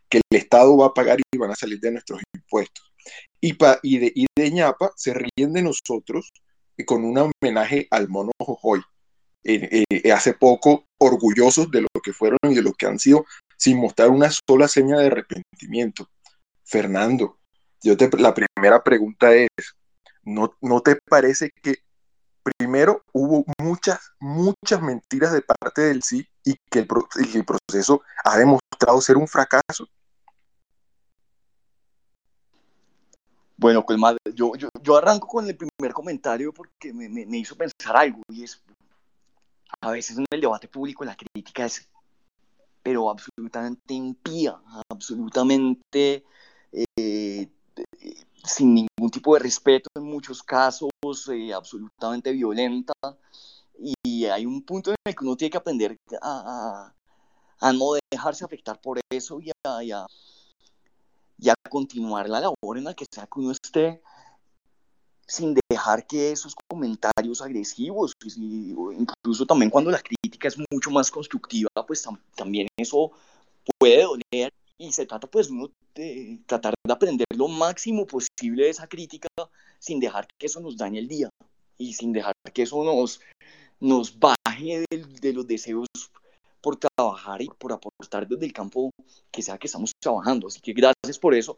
que, el Estado va a pagar y van a salir de nuestros impuestos. Y, pa, y, de, y ñapa se ríen de nosotros con un homenaje al mono Jojoy. Eh, hace poco orgullosos de lo que fueron y de lo que han sido, sin mostrar una sola seña de arrepentimiento. Fernando, yo te, la primera pregunta es, ¿no, ¿no te parece que primero hubo muchas, muchas mentiras de parte del sí y que el, proceso ha demostrado ser un fracaso? Bueno, pues yo, yo, yo, arranco con el primer comentario porque me, me, me, hizo pensar algo y es, a veces en el debate público la crítica es, pero absolutamente impía, absolutamente eh, sin ningún tipo de respeto en muchos casos, eh, absolutamente violenta. Y hay un punto en el que uno tiene que aprender a, a, no dejarse afectar por eso y a, y a y a continuar la labor en la que sea que uno esté sin dejar que esos comentarios agresivos, incluso también cuando la crítica es mucho más constructiva, pues también eso puede doler y se trata pues uno de tratar de aprender lo máximo posible de esa crítica sin dejar que eso nos dañe el día y sin dejar que eso nos, nos baje de, de los deseos por trabajar y por aportar desde el campo que sea que estamos trabajando. Así que gracias por eso.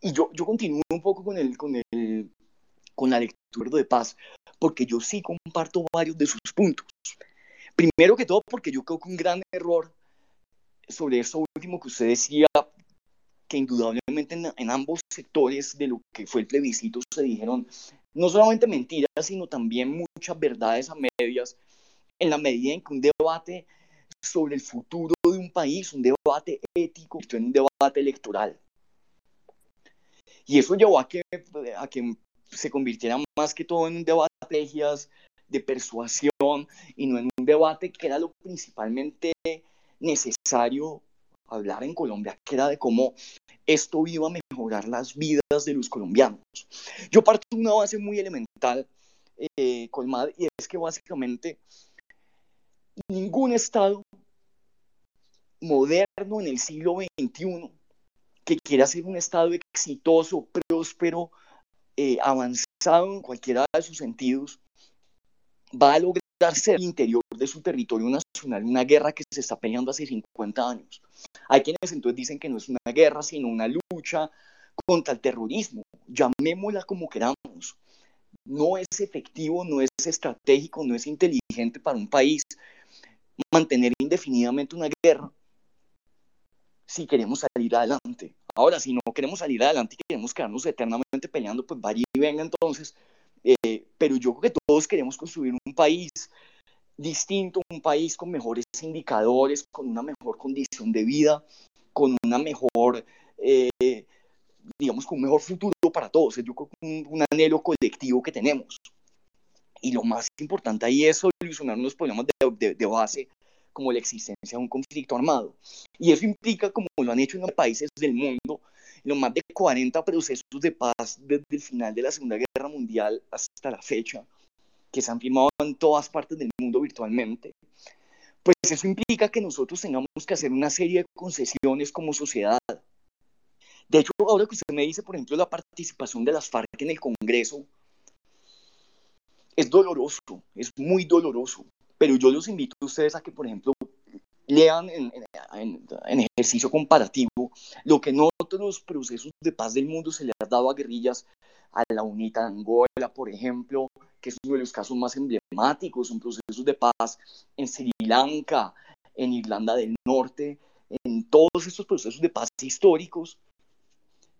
Y yo, yo continúo un poco con, el, con, el, con la lectura de paz, porque yo sí comparto varios de sus puntos. Primero que todo, porque yo creo que un gran error sobre eso último que usted decía, que indudablemente en, en, ambos sectores de lo que fue el plebiscito se dijeron no solamente mentiras, sino también muchas verdades a medias, en la medida en que un debate sobre el futuro de un país, un debate ético, un debate electoral. Y eso llevó a que, a que se convirtiera más que todo en un debate de estrategias, de persuasión, y no en un debate que era lo principalmente necesario hablar en Colombia, que era de cómo esto iba a mejorar las vidas de los colombianos. Yo parto de una base muy elemental, eh, Colmad, y es que básicamente ningún Estado moderno en el siglo XXI que quiera ser un Estado exitoso, próspero, eh, avanzado en cualquiera de sus sentidos, va a lograr ser interior de su territorio nacional una guerra que se está peleando hace 50 años. Hay quienes entonces dicen que no es una guerra, sino una lucha contra el terrorismo. Llamémosla como queramos. No es efectivo, no es estratégico, no es inteligente para un país mantener indefinidamente una guerra si queremos salir adelante. Ahora, si no queremos salir adelante y queremos quedarnos eternamente peleando, pues vaya y venga entonces. Eh, pero yo creo que todos queremos construir un país distinto, un país con mejores indicadores, con una mejor condición de vida, con una mejor, eh, digamos, con un mejor futuro para todos. Yo creo que un, un anhelo colectivo que tenemos. Y lo más importante ahí es solucionar unos problemas de, de, de base como la existencia de un conflicto armado. Y eso implica, como lo han hecho en países del mundo, los más de 40 procesos de paz desde el final de la Segunda Guerra Mundial hasta la fecha, que se han firmado en todas partes del mundo virtualmente, pues eso implica que nosotros tengamos que hacer una serie de concesiones como sociedad. De hecho, ahora que usted me dice, por ejemplo, la participación de las FARC en el Congreso, es doloroso, es muy doloroso, pero yo los invito a ustedes a que, por ejemplo, lean en, ejercicio comparativo lo que en otros procesos de paz del mundo se le ha dado a guerrillas, a la UNITA de Angola, por ejemplo, que es uno de los casos más emblemáticos, son procesos de paz en Sri Lanka, en Irlanda del Norte, en todos estos procesos de paz históricos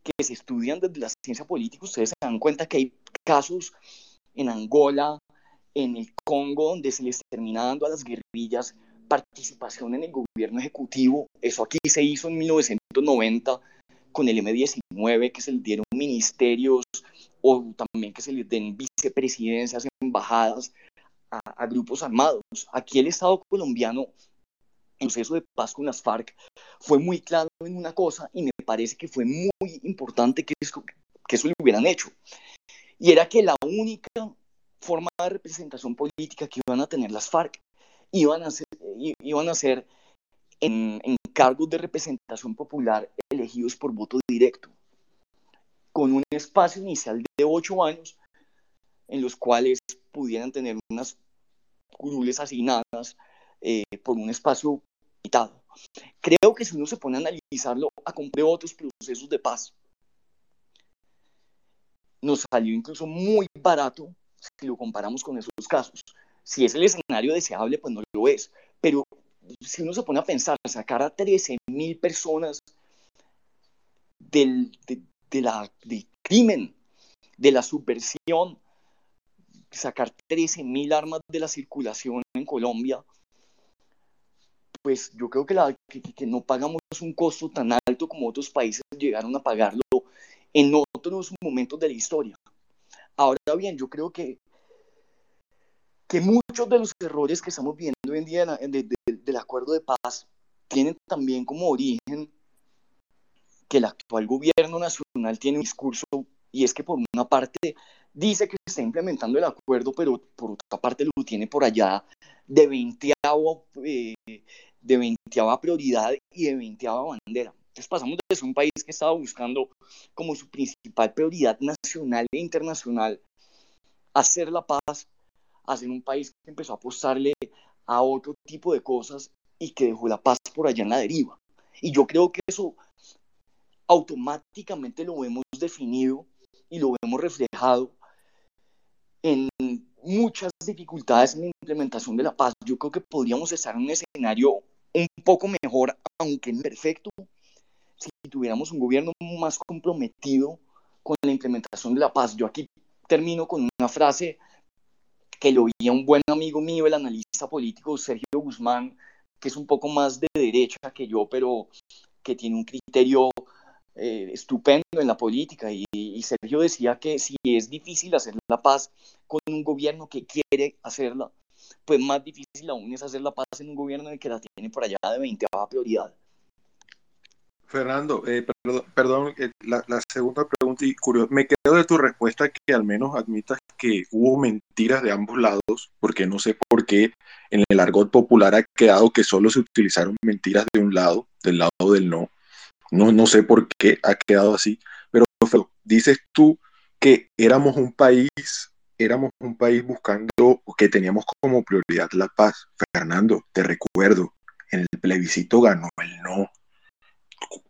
que se estudian desde la ciencia política, ustedes se dan cuenta que hay casos en Angola, en el Congo, donde se les termina dando a las guerrillas participación en el gobierno ejecutivo. Eso aquí se hizo en 1990 con el M19, que se les dieron ministerios o también que se les den vicepresidencias, embajadas a, a grupos armados. Aquí el Estado colombiano proceso de paz con las FARC fue muy claro en una cosa y me parece que fue muy importante que eso, que lo hubieran hecho. Y era que la única forma de representación política que iban a tener las FARC iban a ser, iban a ser en, en cargos de representación popular elegidos por voto directo, con un espacio inicial de ocho años en los cuales pudieran tener unas curules asignadas eh, por un espacio Creo que si uno se pone a analizarlo a comprar otros procesos de paz, nos salió incluso muy barato si lo comparamos con esos casos. Si es el escenario deseable, pues no lo es. Pero si uno se pone a pensar, sacar a 13.000 personas del, del crimen, de la subversión, sacar 13.000 armas de la circulación en Colombia, pues yo creo que, la, que, no pagamos un costo tan alto como otros países llegaron a pagarlo en otros momentos de la historia. Ahora bien, yo creo que, que muchos de los errores que estamos viendo hoy en día del acuerdo de paz tienen también como origen que el actual gobierno nacional tiene un discurso y es que por una parte dice que está implementando el acuerdo, pero por otra parte lo tiene por allá de 20 eh, de veinteava prioridad y de veinteava bandera. Entonces pasamos de ser un país que estaba buscando como su principal prioridad nacional e internacional hacer la paz, a ser un país que empezó a apostarle a otro tipo de cosas y que dejó la paz por allá en la deriva. Y yo creo que eso automáticamente lo hemos definido y lo hemos reflejado en muchas dificultades en la implementación de la paz. Yo creo que podríamos estar en un escenario un poco mejor, aunque no perfecto, si tuviéramos un gobierno más comprometido con la implementación de la paz. Yo aquí termino con una frase que lo oía un buen amigo mío, el analista político Sergio Guzmán, que es un poco más de derecha que yo, pero que tiene un criterio eh, estupendo en la política. Y, y, Sergio decía que si es difícil hacer la paz con un gobierno que quiere hacerla, pues más difícil aún es hacer la paz en un gobierno en el que la tiene por allá de 20 prioridad. Fernando, eh, perdón, eh, la, segunda pregunta y curioso, me quedo de tu respuesta que al menos admitas que hubo mentiras de ambos lados, porque no sé por qué en el argot popular ha quedado que solo se utilizaron mentiras de un lado, del lado del no. No, no sé por qué ha quedado así, pero dices tú que éramos un país éramos un país buscando que teníamos como prioridad la paz. Fernando, te recuerdo, en el plebiscito ganó el no.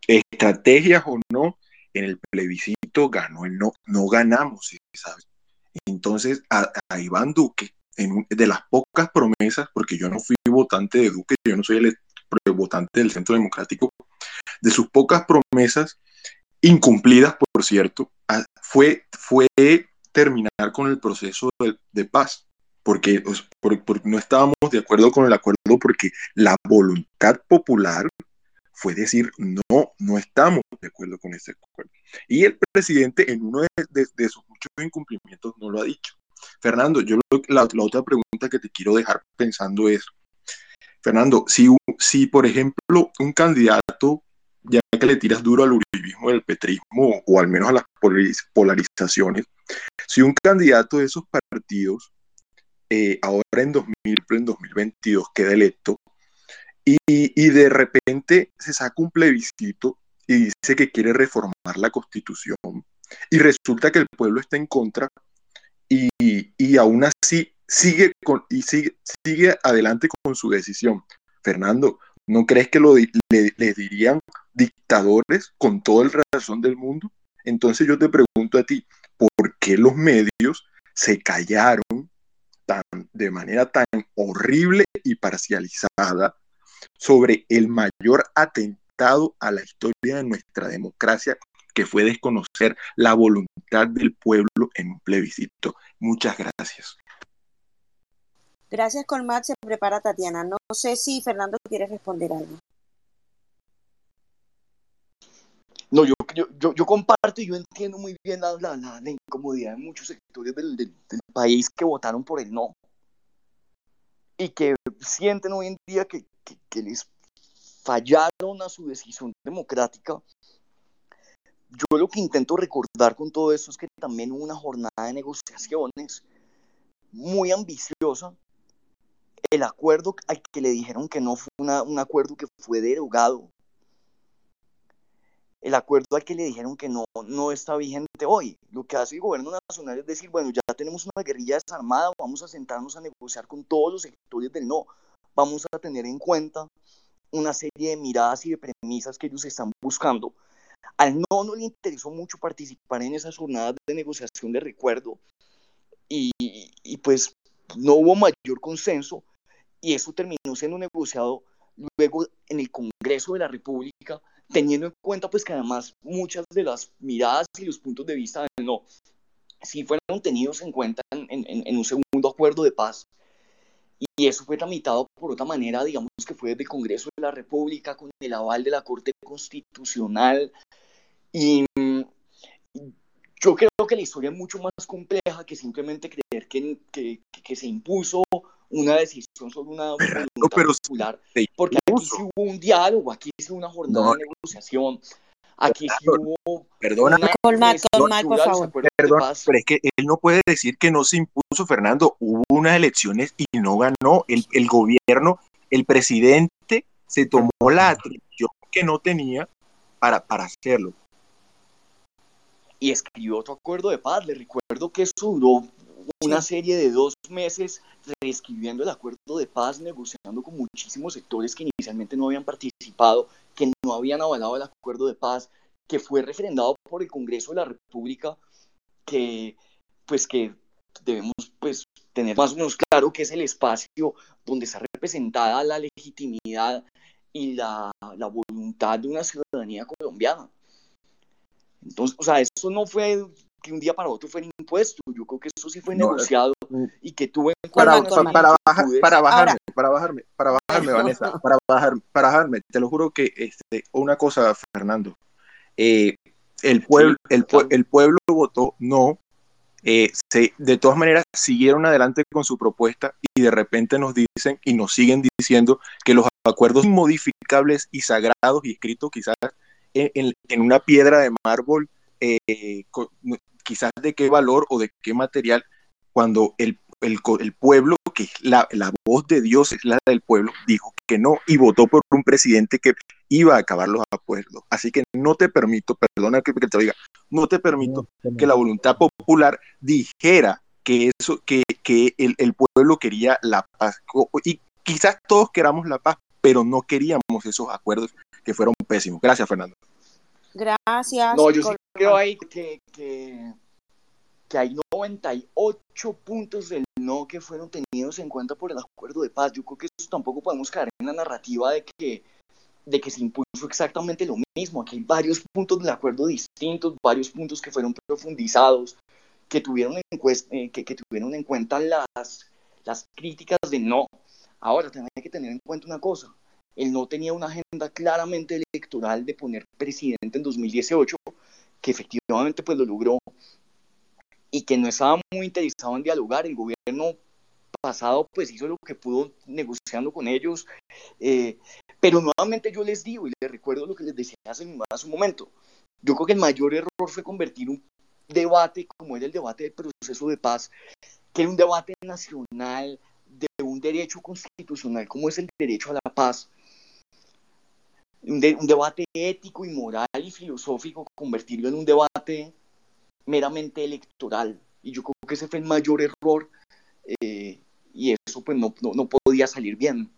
Estrategias o no, en el plebiscito ganó el no. No ganamos, ¿sabes? Entonces, a, Iván Duque, en, de las pocas promesas, porque yo no fui votante de Duque, yo no soy el votante del Centro Democrático, de sus pocas promesas, incumplidas, por cierto, fue, fue terminar con el proceso de, paz, porque, no estábamos de acuerdo con el acuerdo porque la voluntad popular fue decir, no, no estamos de acuerdo con ese acuerdo. Y el presidente en uno de, sus muchos incumplimientos no lo ha dicho. Fernando, yo la, otra pregunta que te quiero dejar pensando es, Fernando, si, si por ejemplo un candidato, le tiras duro al uribismo del petrismo o al menos a las polarizaciones, si un candidato de esos partidos, eh, ahora en, 2000, en 2022, queda electo y, y, de repente se saca un plebiscito y dice que quiere reformar la constitución y resulta que el pueblo está en contra y, y aún así sigue, con, y sigue, sigue adelante con su decisión. Fernando, ¿no crees que lo, le dirían dictadores con toda la razón del mundo? Entonces yo te pregunto a ti, por qué los medios se callaron tan, de manera tan horrible y parcializada sobre el mayor atentado a la historia de nuestra democracia, que fue desconocer la voluntad del pueblo en un plebiscito. Muchas gracias. Gracias, Colmat. Se prepara Tatiana. No sé si Fernando quiere responder algo. No, yo, yo, yo, comparto y yo entiendo muy bien la, la, incomodidad de muchos sectores del, del, país que votaron por el no y que sienten hoy en día que, que, que les fallaron a su decisión democrática. Yo lo que intento recordar con todo esto es que también hubo una jornada de negociaciones muy ambiciosa el acuerdo al que le dijeron que no fue un acuerdo que fue derogado. El acuerdo al que le dijeron que no, no está vigente hoy. Lo que hace el gobierno nacional es decir, bueno, ya tenemos una guerrilla desarmada, vamos a sentarnos a negociar con todos los sectores del no. Vamos a tener en cuenta una serie de miradas y de premisas que ellos están buscando. Al no no le interesó mucho participar en esas jornadas de negociación de recuerdo y, y pues no hubo mayor consenso y eso terminó siendo negociado luego en el Congreso de la República, teniendo en cuenta pues que además muchas de las miradas y los puntos de vista no sí fueron tenidos en cuenta en, un segundo acuerdo de paz. Y eso fue tramitado por otra manera, digamos que fue desde el Congreso de la República con el aval de la Corte Constitucional. Y yo creo que la historia es mucho más compleja que simplemente creer que, que se impuso una decisión sobre una voluntad popular, porque aquí sí hubo un diálogo, aquí sí hubo una jornada de negociación, aquí sí hubo... Perdona, Colmat, por favor. Perdón, pero es que él no puede decir que no se impuso, Fernando, hubo unas elecciones y no ganó. El, el gobierno, el presidente se tomó la atribución que no tenía para, para hacerlo. Y escribió otro acuerdo de paz. Le recuerdo que eso duró una serie de dos meses reescribiendo el acuerdo de paz, negociando con muchísimos sectores que inicialmente no habían participado, que no habían avalado el acuerdo de paz, que fue referendado por el Congreso de la República, que pues que debemos pues tener más o menos claro que es el espacio donde está representada la legitimidad y la, la voluntad de una ciudadanía colombiana. Entonces, o sea, eso no fue que un día para otro fuera impuesto. Yo creo que eso sí fue negociado eh, y que tuve en cuenta para, para, para, bajarme, para bajarme, para bajarme, Vanessa, para bajar, para bajarme. Te lo juro que este, una cosa, Fernando. Eh, el pueblo, el, el, pueblo votó no. Eh, se, de todas maneras siguieron adelante con su propuesta y de repente nos dicen y nos siguen diciendo que los acuerdos modificables y sagrados y escritos quizás en, en una piedra de mármol eh, quizás de qué valor o de qué material, cuando el, el, el pueblo, que la, la, voz de Dios es la del pueblo, dijo que no y votó por un presidente que iba a acabar los acuerdos. Así que no te permito, perdona que, te diga, no te permito que la voluntad popular dijera que eso, que, que el, el pueblo quería la paz. Y quizás todos queramos la paz, pero no queríamos esos acuerdos que fueron pésimos. Gracias, Fernando. Gracias. No, yo sí creo ahí que, que, que, hay 98 puntos del no que fueron tenidos en cuenta por el acuerdo de paz. Yo creo que eso tampoco podemos caer en la narrativa de que, de que se impuso exactamente lo mismo. Aquí hay varios puntos del acuerdo distintos, varios puntos que fueron profundizados, que tuvieron en, eh, que, que tuvieron en cuenta las, las críticas de no. Ahora, también hay que tener en cuenta una cosa él no tenía una agenda claramente electoral de poner presidente en 2018, que efectivamente pues lo logró, y que no estaba muy interesado en dialogar. El gobierno pasado pues hizo lo que pudo negociando con ellos, eh, pero nuevamente yo les digo y les recuerdo lo que les decía hace, hace un momento, yo creo que el mayor error fue convertir un debate como era el debate del proceso de paz, que era un debate nacional de un derecho constitucional como es el derecho a la paz, un, debate ético y moral y filosófico, convertirlo en un debate meramente electoral. Y yo creo que ese fue el mayor error eh, y eso pues no, no, podía salir bien.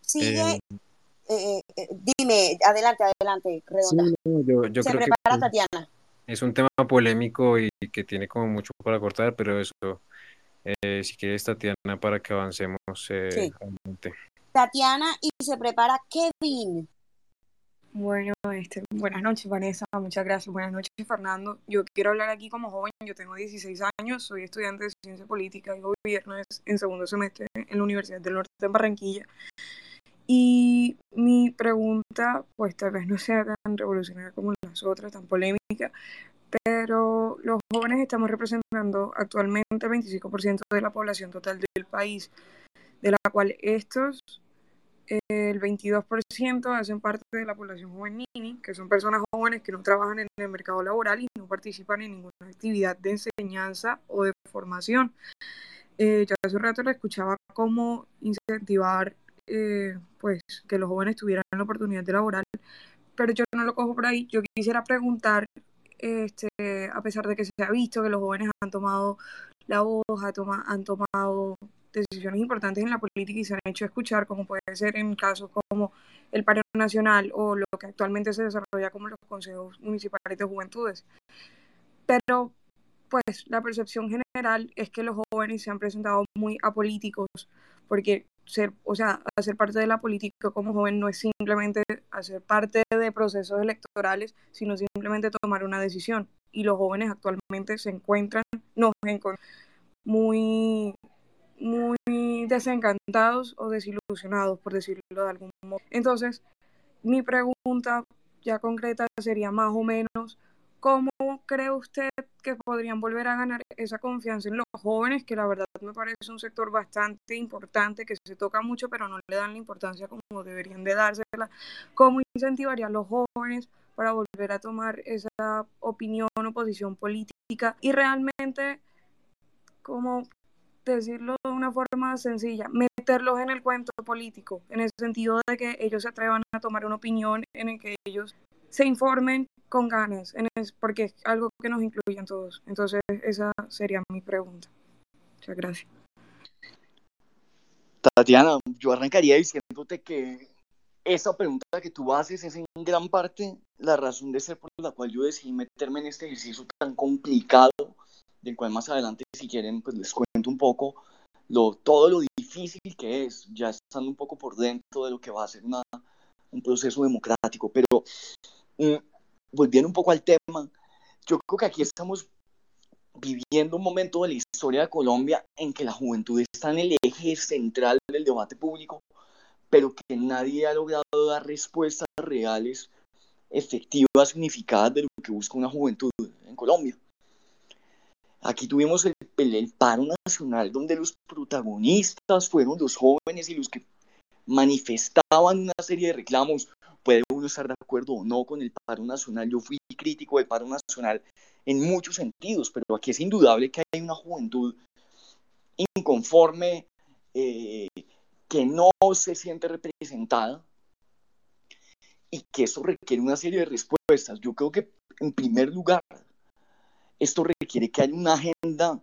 Sigue, eh, eh, dime, adelante, adelante, Redonda. yo, Se prepara Tatiana. es un tema polémico y que tiene como mucho para cortar, pero eso, eh, si quieres, Tatiana, para que avancemos. Eh, Tatiana y se prepara Kevin. Bueno, este, buenas noches Vanessa, muchas gracias. Buenas noches Fernando. Yo quiero hablar aquí como joven, yo tengo 16 años, soy estudiante de Ciencia Política y Gobierno en segundo semestre en la Universidad del Norte de Barranquilla. Y mi pregunta, pues tal vez no sea tan revolucionaria como las otras, tan polémica, pero los jóvenes estamos representando actualmente el 25% de la población total del país, de la cual estos, el 22% hacen parte de la población juvenil, que son personas jóvenes que no trabajan en el mercado laboral y no participan en ninguna actividad de enseñanza o de formación. Eh, yo hace un rato le escuchaba cómo incentivar eh, pues que los jóvenes tuvieran la oportunidad de laboral, pero yo no lo cojo por ahí. Yo quisiera preguntar, este, a pesar de que se ha visto que los jóvenes han tomado la voz, han tomado decisiones importantes en la política y se han hecho escuchar, como puede ser en casos como el paro nacional o lo que actualmente se desarrolla como los consejos municipales de juventudes. Pero, pues, la percepción general es que los jóvenes se han presentado muy apolíticos, porque ser, o sea, hacer parte de la política como joven no es simplemente hacer parte de procesos electorales, sino simplemente tomar una decisión. Y los jóvenes actualmente se encuentran, no, muy, muy desencantados o desilusionados, por decirlo de algún modo. Entonces, mi pregunta ya concreta sería más o menos, ¿Cómo cree usted que podrían volver a ganar esa confianza en los jóvenes, que la verdad me parece un sector bastante importante, que se toca mucho, pero no le dan la importancia como deberían de dársela? ¿Cómo incentivaría a los jóvenes para volver a tomar esa opinión o posición política? Y realmente, ¿cómo decirlo de una forma sencilla, meterlos en el cuento político, en el sentido de que ellos se atrevan a tomar una opinión en el que ellos se informen con ganas, en porque es algo que nos incluye a todos. Entonces, esa sería mi pregunta. Muchas gracias. Tatiana, yo arrancaría diciéndote que esa pregunta que tú haces es en gran parte la razón de ser por la cual yo decidí meterme en este ejercicio tan complicado, del cual más adelante, si quieren, pues les cuento un poco lo, todo lo difícil que es, ya estando un poco por dentro de lo que va a ser una, un proceso democrático. Pero Mm, volviendo un poco al tema, yo creo que aquí estamos viviendo un momento de la historia de Colombia en que la juventud está en el eje central del debate público, pero que nadie ha logrado dar respuestas reales, efectivas, unificadas de lo que busca una juventud en Colombia. Aquí tuvimos el, el, paro nacional donde los protagonistas fueron los jóvenes y los que manifestaban una serie de reclamos puede uno estar de acuerdo o no con el paro nacional. Yo fui crítico del paro nacional en muchos sentidos, pero aquí es indudable que hay una juventud inconforme, eh, que no se siente representada y que eso requiere una serie de respuestas. Yo creo que, en primer lugar, esto requiere que haya una agenda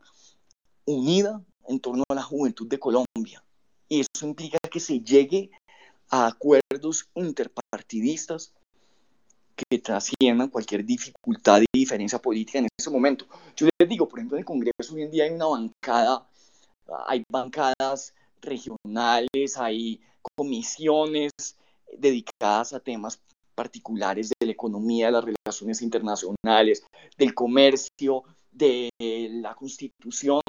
unida en torno a la juventud de Colombia. Y eso implica que se llegue a acuerdos interpartidistas que trasciendan cualquier dificultad y diferencia política en ese momento. Yo les digo, por ejemplo, en el Congreso hoy en día hay una bancada, hay bancadas regionales, hay comisiones dedicadas a temas particulares de la economía, de las relaciones internacionales, del comercio, de la constitución.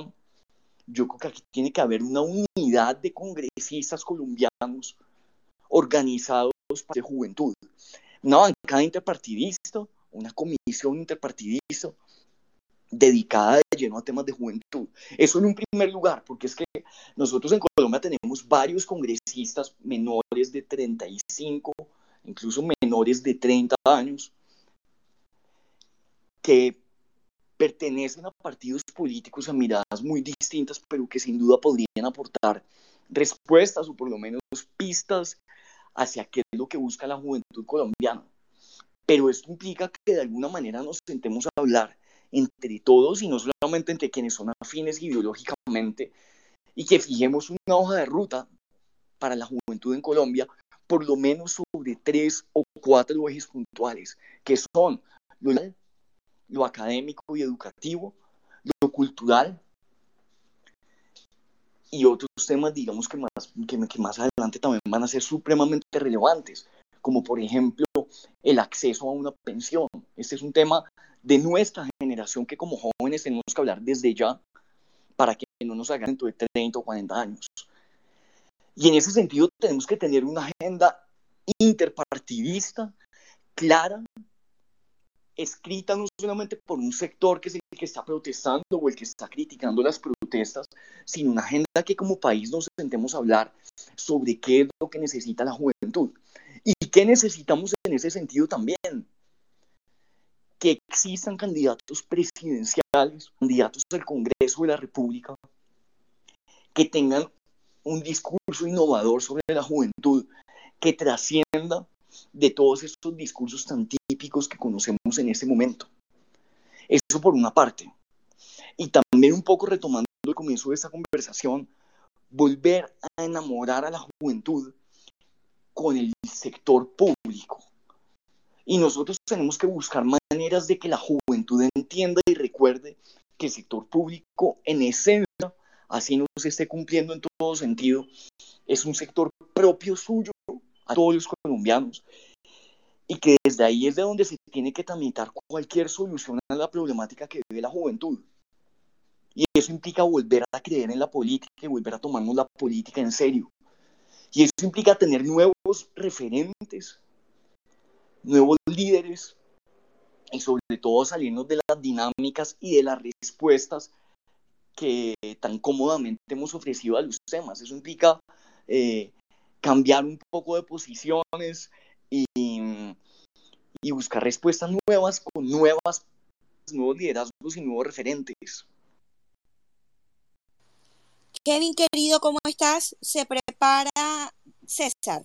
Yo creo que aquí tiene que haber una unidad de congresistas colombianos organizados de juventud. Una bancada interpartidista, una comisión interpartidista dedicada de lleno a temas de juventud. Eso en un primer lugar, porque es que nosotros en Colombia tenemos varios congresistas menores de 35, incluso menores de 30 años, que pertenecen a partidos políticos a miradas muy distintas, pero que sin duda podrían aportar respuestas o por lo menos pistas hacia qué es lo que busca la juventud colombiana. Pero esto implica que de alguna manera nos sentemos a hablar entre todos y no solamente entre quienes son afines ideológicamente y que fijemos una hoja de ruta para la juventud en Colombia, por lo menos sobre tres o cuatro ejes puntuales, que son lo académico y educativo, lo cultural y otros temas, digamos, que más, que más adelante también van a ser supremamente relevantes, como por ejemplo el acceso a una pensión. Este es un tema de nuestra generación que como jóvenes tenemos que hablar desde ya para que no nos hagan dentro de 30 o 40 años. Y en ese sentido tenemos que tener una agenda interpartidista, clara, escrita no solamente por un sector que es el que está protestando o el que está criticando las protestas, sino una agenda que como país nos sentemos a hablar sobre qué es lo que necesita la juventud y qué necesitamos en ese sentido también. Que existan candidatos presidenciales, candidatos al Congreso de la República, que tengan un discurso innovador sobre la juventud, que trascienda de todos estos discursos tan típicos que conocemos en este momento. Eso por una parte. Y también un poco retomando el comienzo de esta conversación, volver a enamorar a la juventud con el sector público. Y nosotros tenemos que buscar maneras de que la juventud entienda y recuerde que el sector público, en esencia, así no se esté cumpliendo en todo sentido, es un sector propio suyo a todos los colombianos y que desde ahí es de donde se tiene que tramitar cualquier solución a la problemática que vive la juventud. Y eso implica volver a creer en la política y volver a tomarnos la política en serio. Y eso implica tener nuevos referentes, nuevos líderes y sobre todo salirnos de las dinámicas y de las respuestas que tan cómodamente hemos ofrecido a los temas. Eso implica eh, cambiar un poco de posiciones y, y buscar respuestas nuevas con nuevas, nuevos liderazgos y nuevos referentes. Kevin, querido, ¿cómo estás? Se prepara César.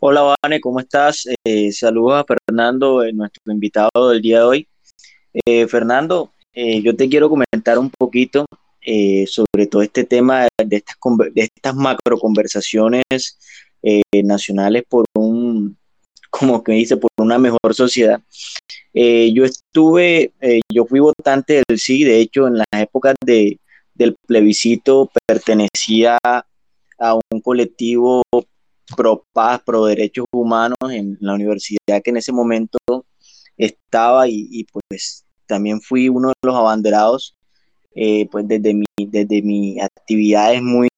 Hola, Vane, ¿cómo estás? Eh, saludos a Fernando, eh, nuestro invitado del día de hoy. Eh, Fernando, eh, yo te quiero comentar un poquito sobre todo este tema de estas, de estas macro conversaciones nacionales por un, como que dice, por una mejor sociedad. yo estuve, yo fui votante del sí, de hecho, en las épocas de, del plebiscito pertenecía a un colectivo pro paz, pro derechos humanos en la universidad que en ese momento estaba y, pues también fui uno de los abanderados eh, pues desde mi desde mis actividades muy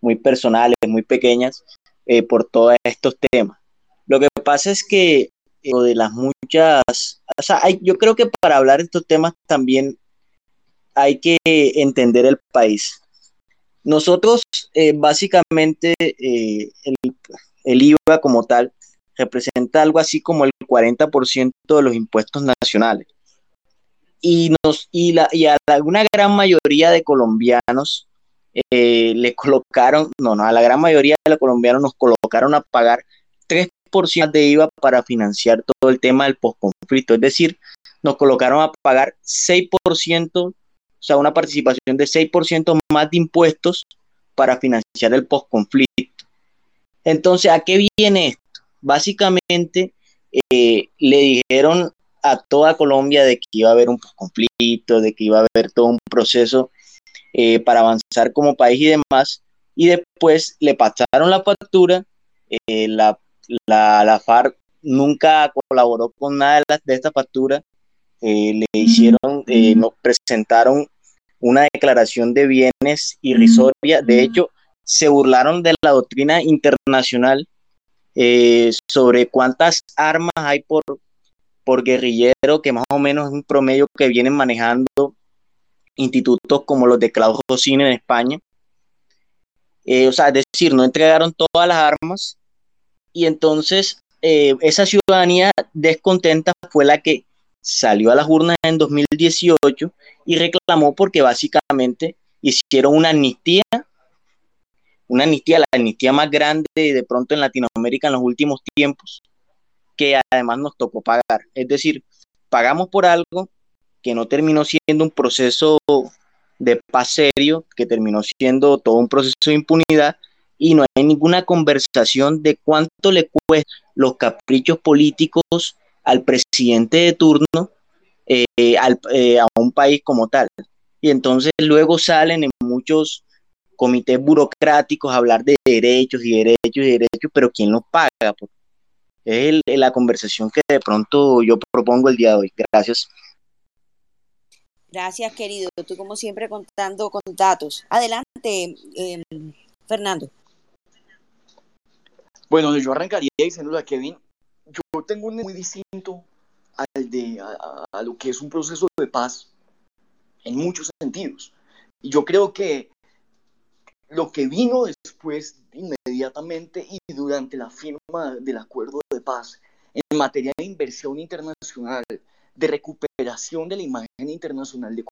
muy personales muy pequeñas eh, por todos estos temas lo que pasa es que eh, de las muchas o sea, yo creo que para hablar de estos temas también hay que entender el país. Nosotros, eh, básicamente, eh, el, IVA como tal representa algo así como el 40% de los impuestos nacionales. Y, nos, y, la, y a una gran mayoría de colombianos eh, le colocaron, no, no, a la gran mayoría de los colombianos nos colocaron a pagar 3% de IVA para financiar todo el tema del posconflicto. Es decir, nos colocaron a pagar 6% o sea, una participación de 6% más de impuestos para financiar el postconflicto. Entonces, ¿a qué viene esto? Básicamente, eh, le dijeron a toda Colombia de que iba a haber un postconflicto, de que iba a haber todo un proceso eh, para avanzar como país y demás, y después le pasaron la factura, eh, la, la, FARC nunca colaboró con nada de esta factura, eh, le hicieron, eh, nos presentaron una declaración de bienes irrisoria. De hecho, se burlaron de la doctrina internacional eh, sobre cuántas armas hay por, por guerrillero, que más o menos es un promedio que vienen manejando institutos como los de Claudio Josín en España. o sea, es decir, no entregaron todas las armas y entonces esa ciudadanía descontenta fue la que salió a las urnas en 2018 y reclamó porque básicamente hicieron una amnistía, una amnistía, la amnistía más grande de pronto en Latinoamérica en los últimos tiempos, que además nos tocó pagar. Es decir, pagamos por algo que no terminó siendo un proceso de paz serio, que terminó siendo todo un proceso de impunidad y no hay ninguna conversación de cuánto le cuesta los caprichos políticos al presidente de turno eh, eh, a un país como tal. Y entonces luego salen en muchos comités burocráticos a hablar de derechos y derechos y derechos, pero ¿quién los paga? Es la conversación que de pronto yo propongo el día de hoy. Gracias. Gracias, querido. Tú como siempre contando con datos. Adelante, em, Fernando. Bueno, yo arrancaría diciendo a Kevin, yo tengo un muy distinto al de a, lo que es un proceso de paz en muchos sentidos. Y yo creo que lo que vino después, inmediatamente y durante la firma del acuerdo de paz en materia de inversión internacional, de recuperación de la imagen internacional de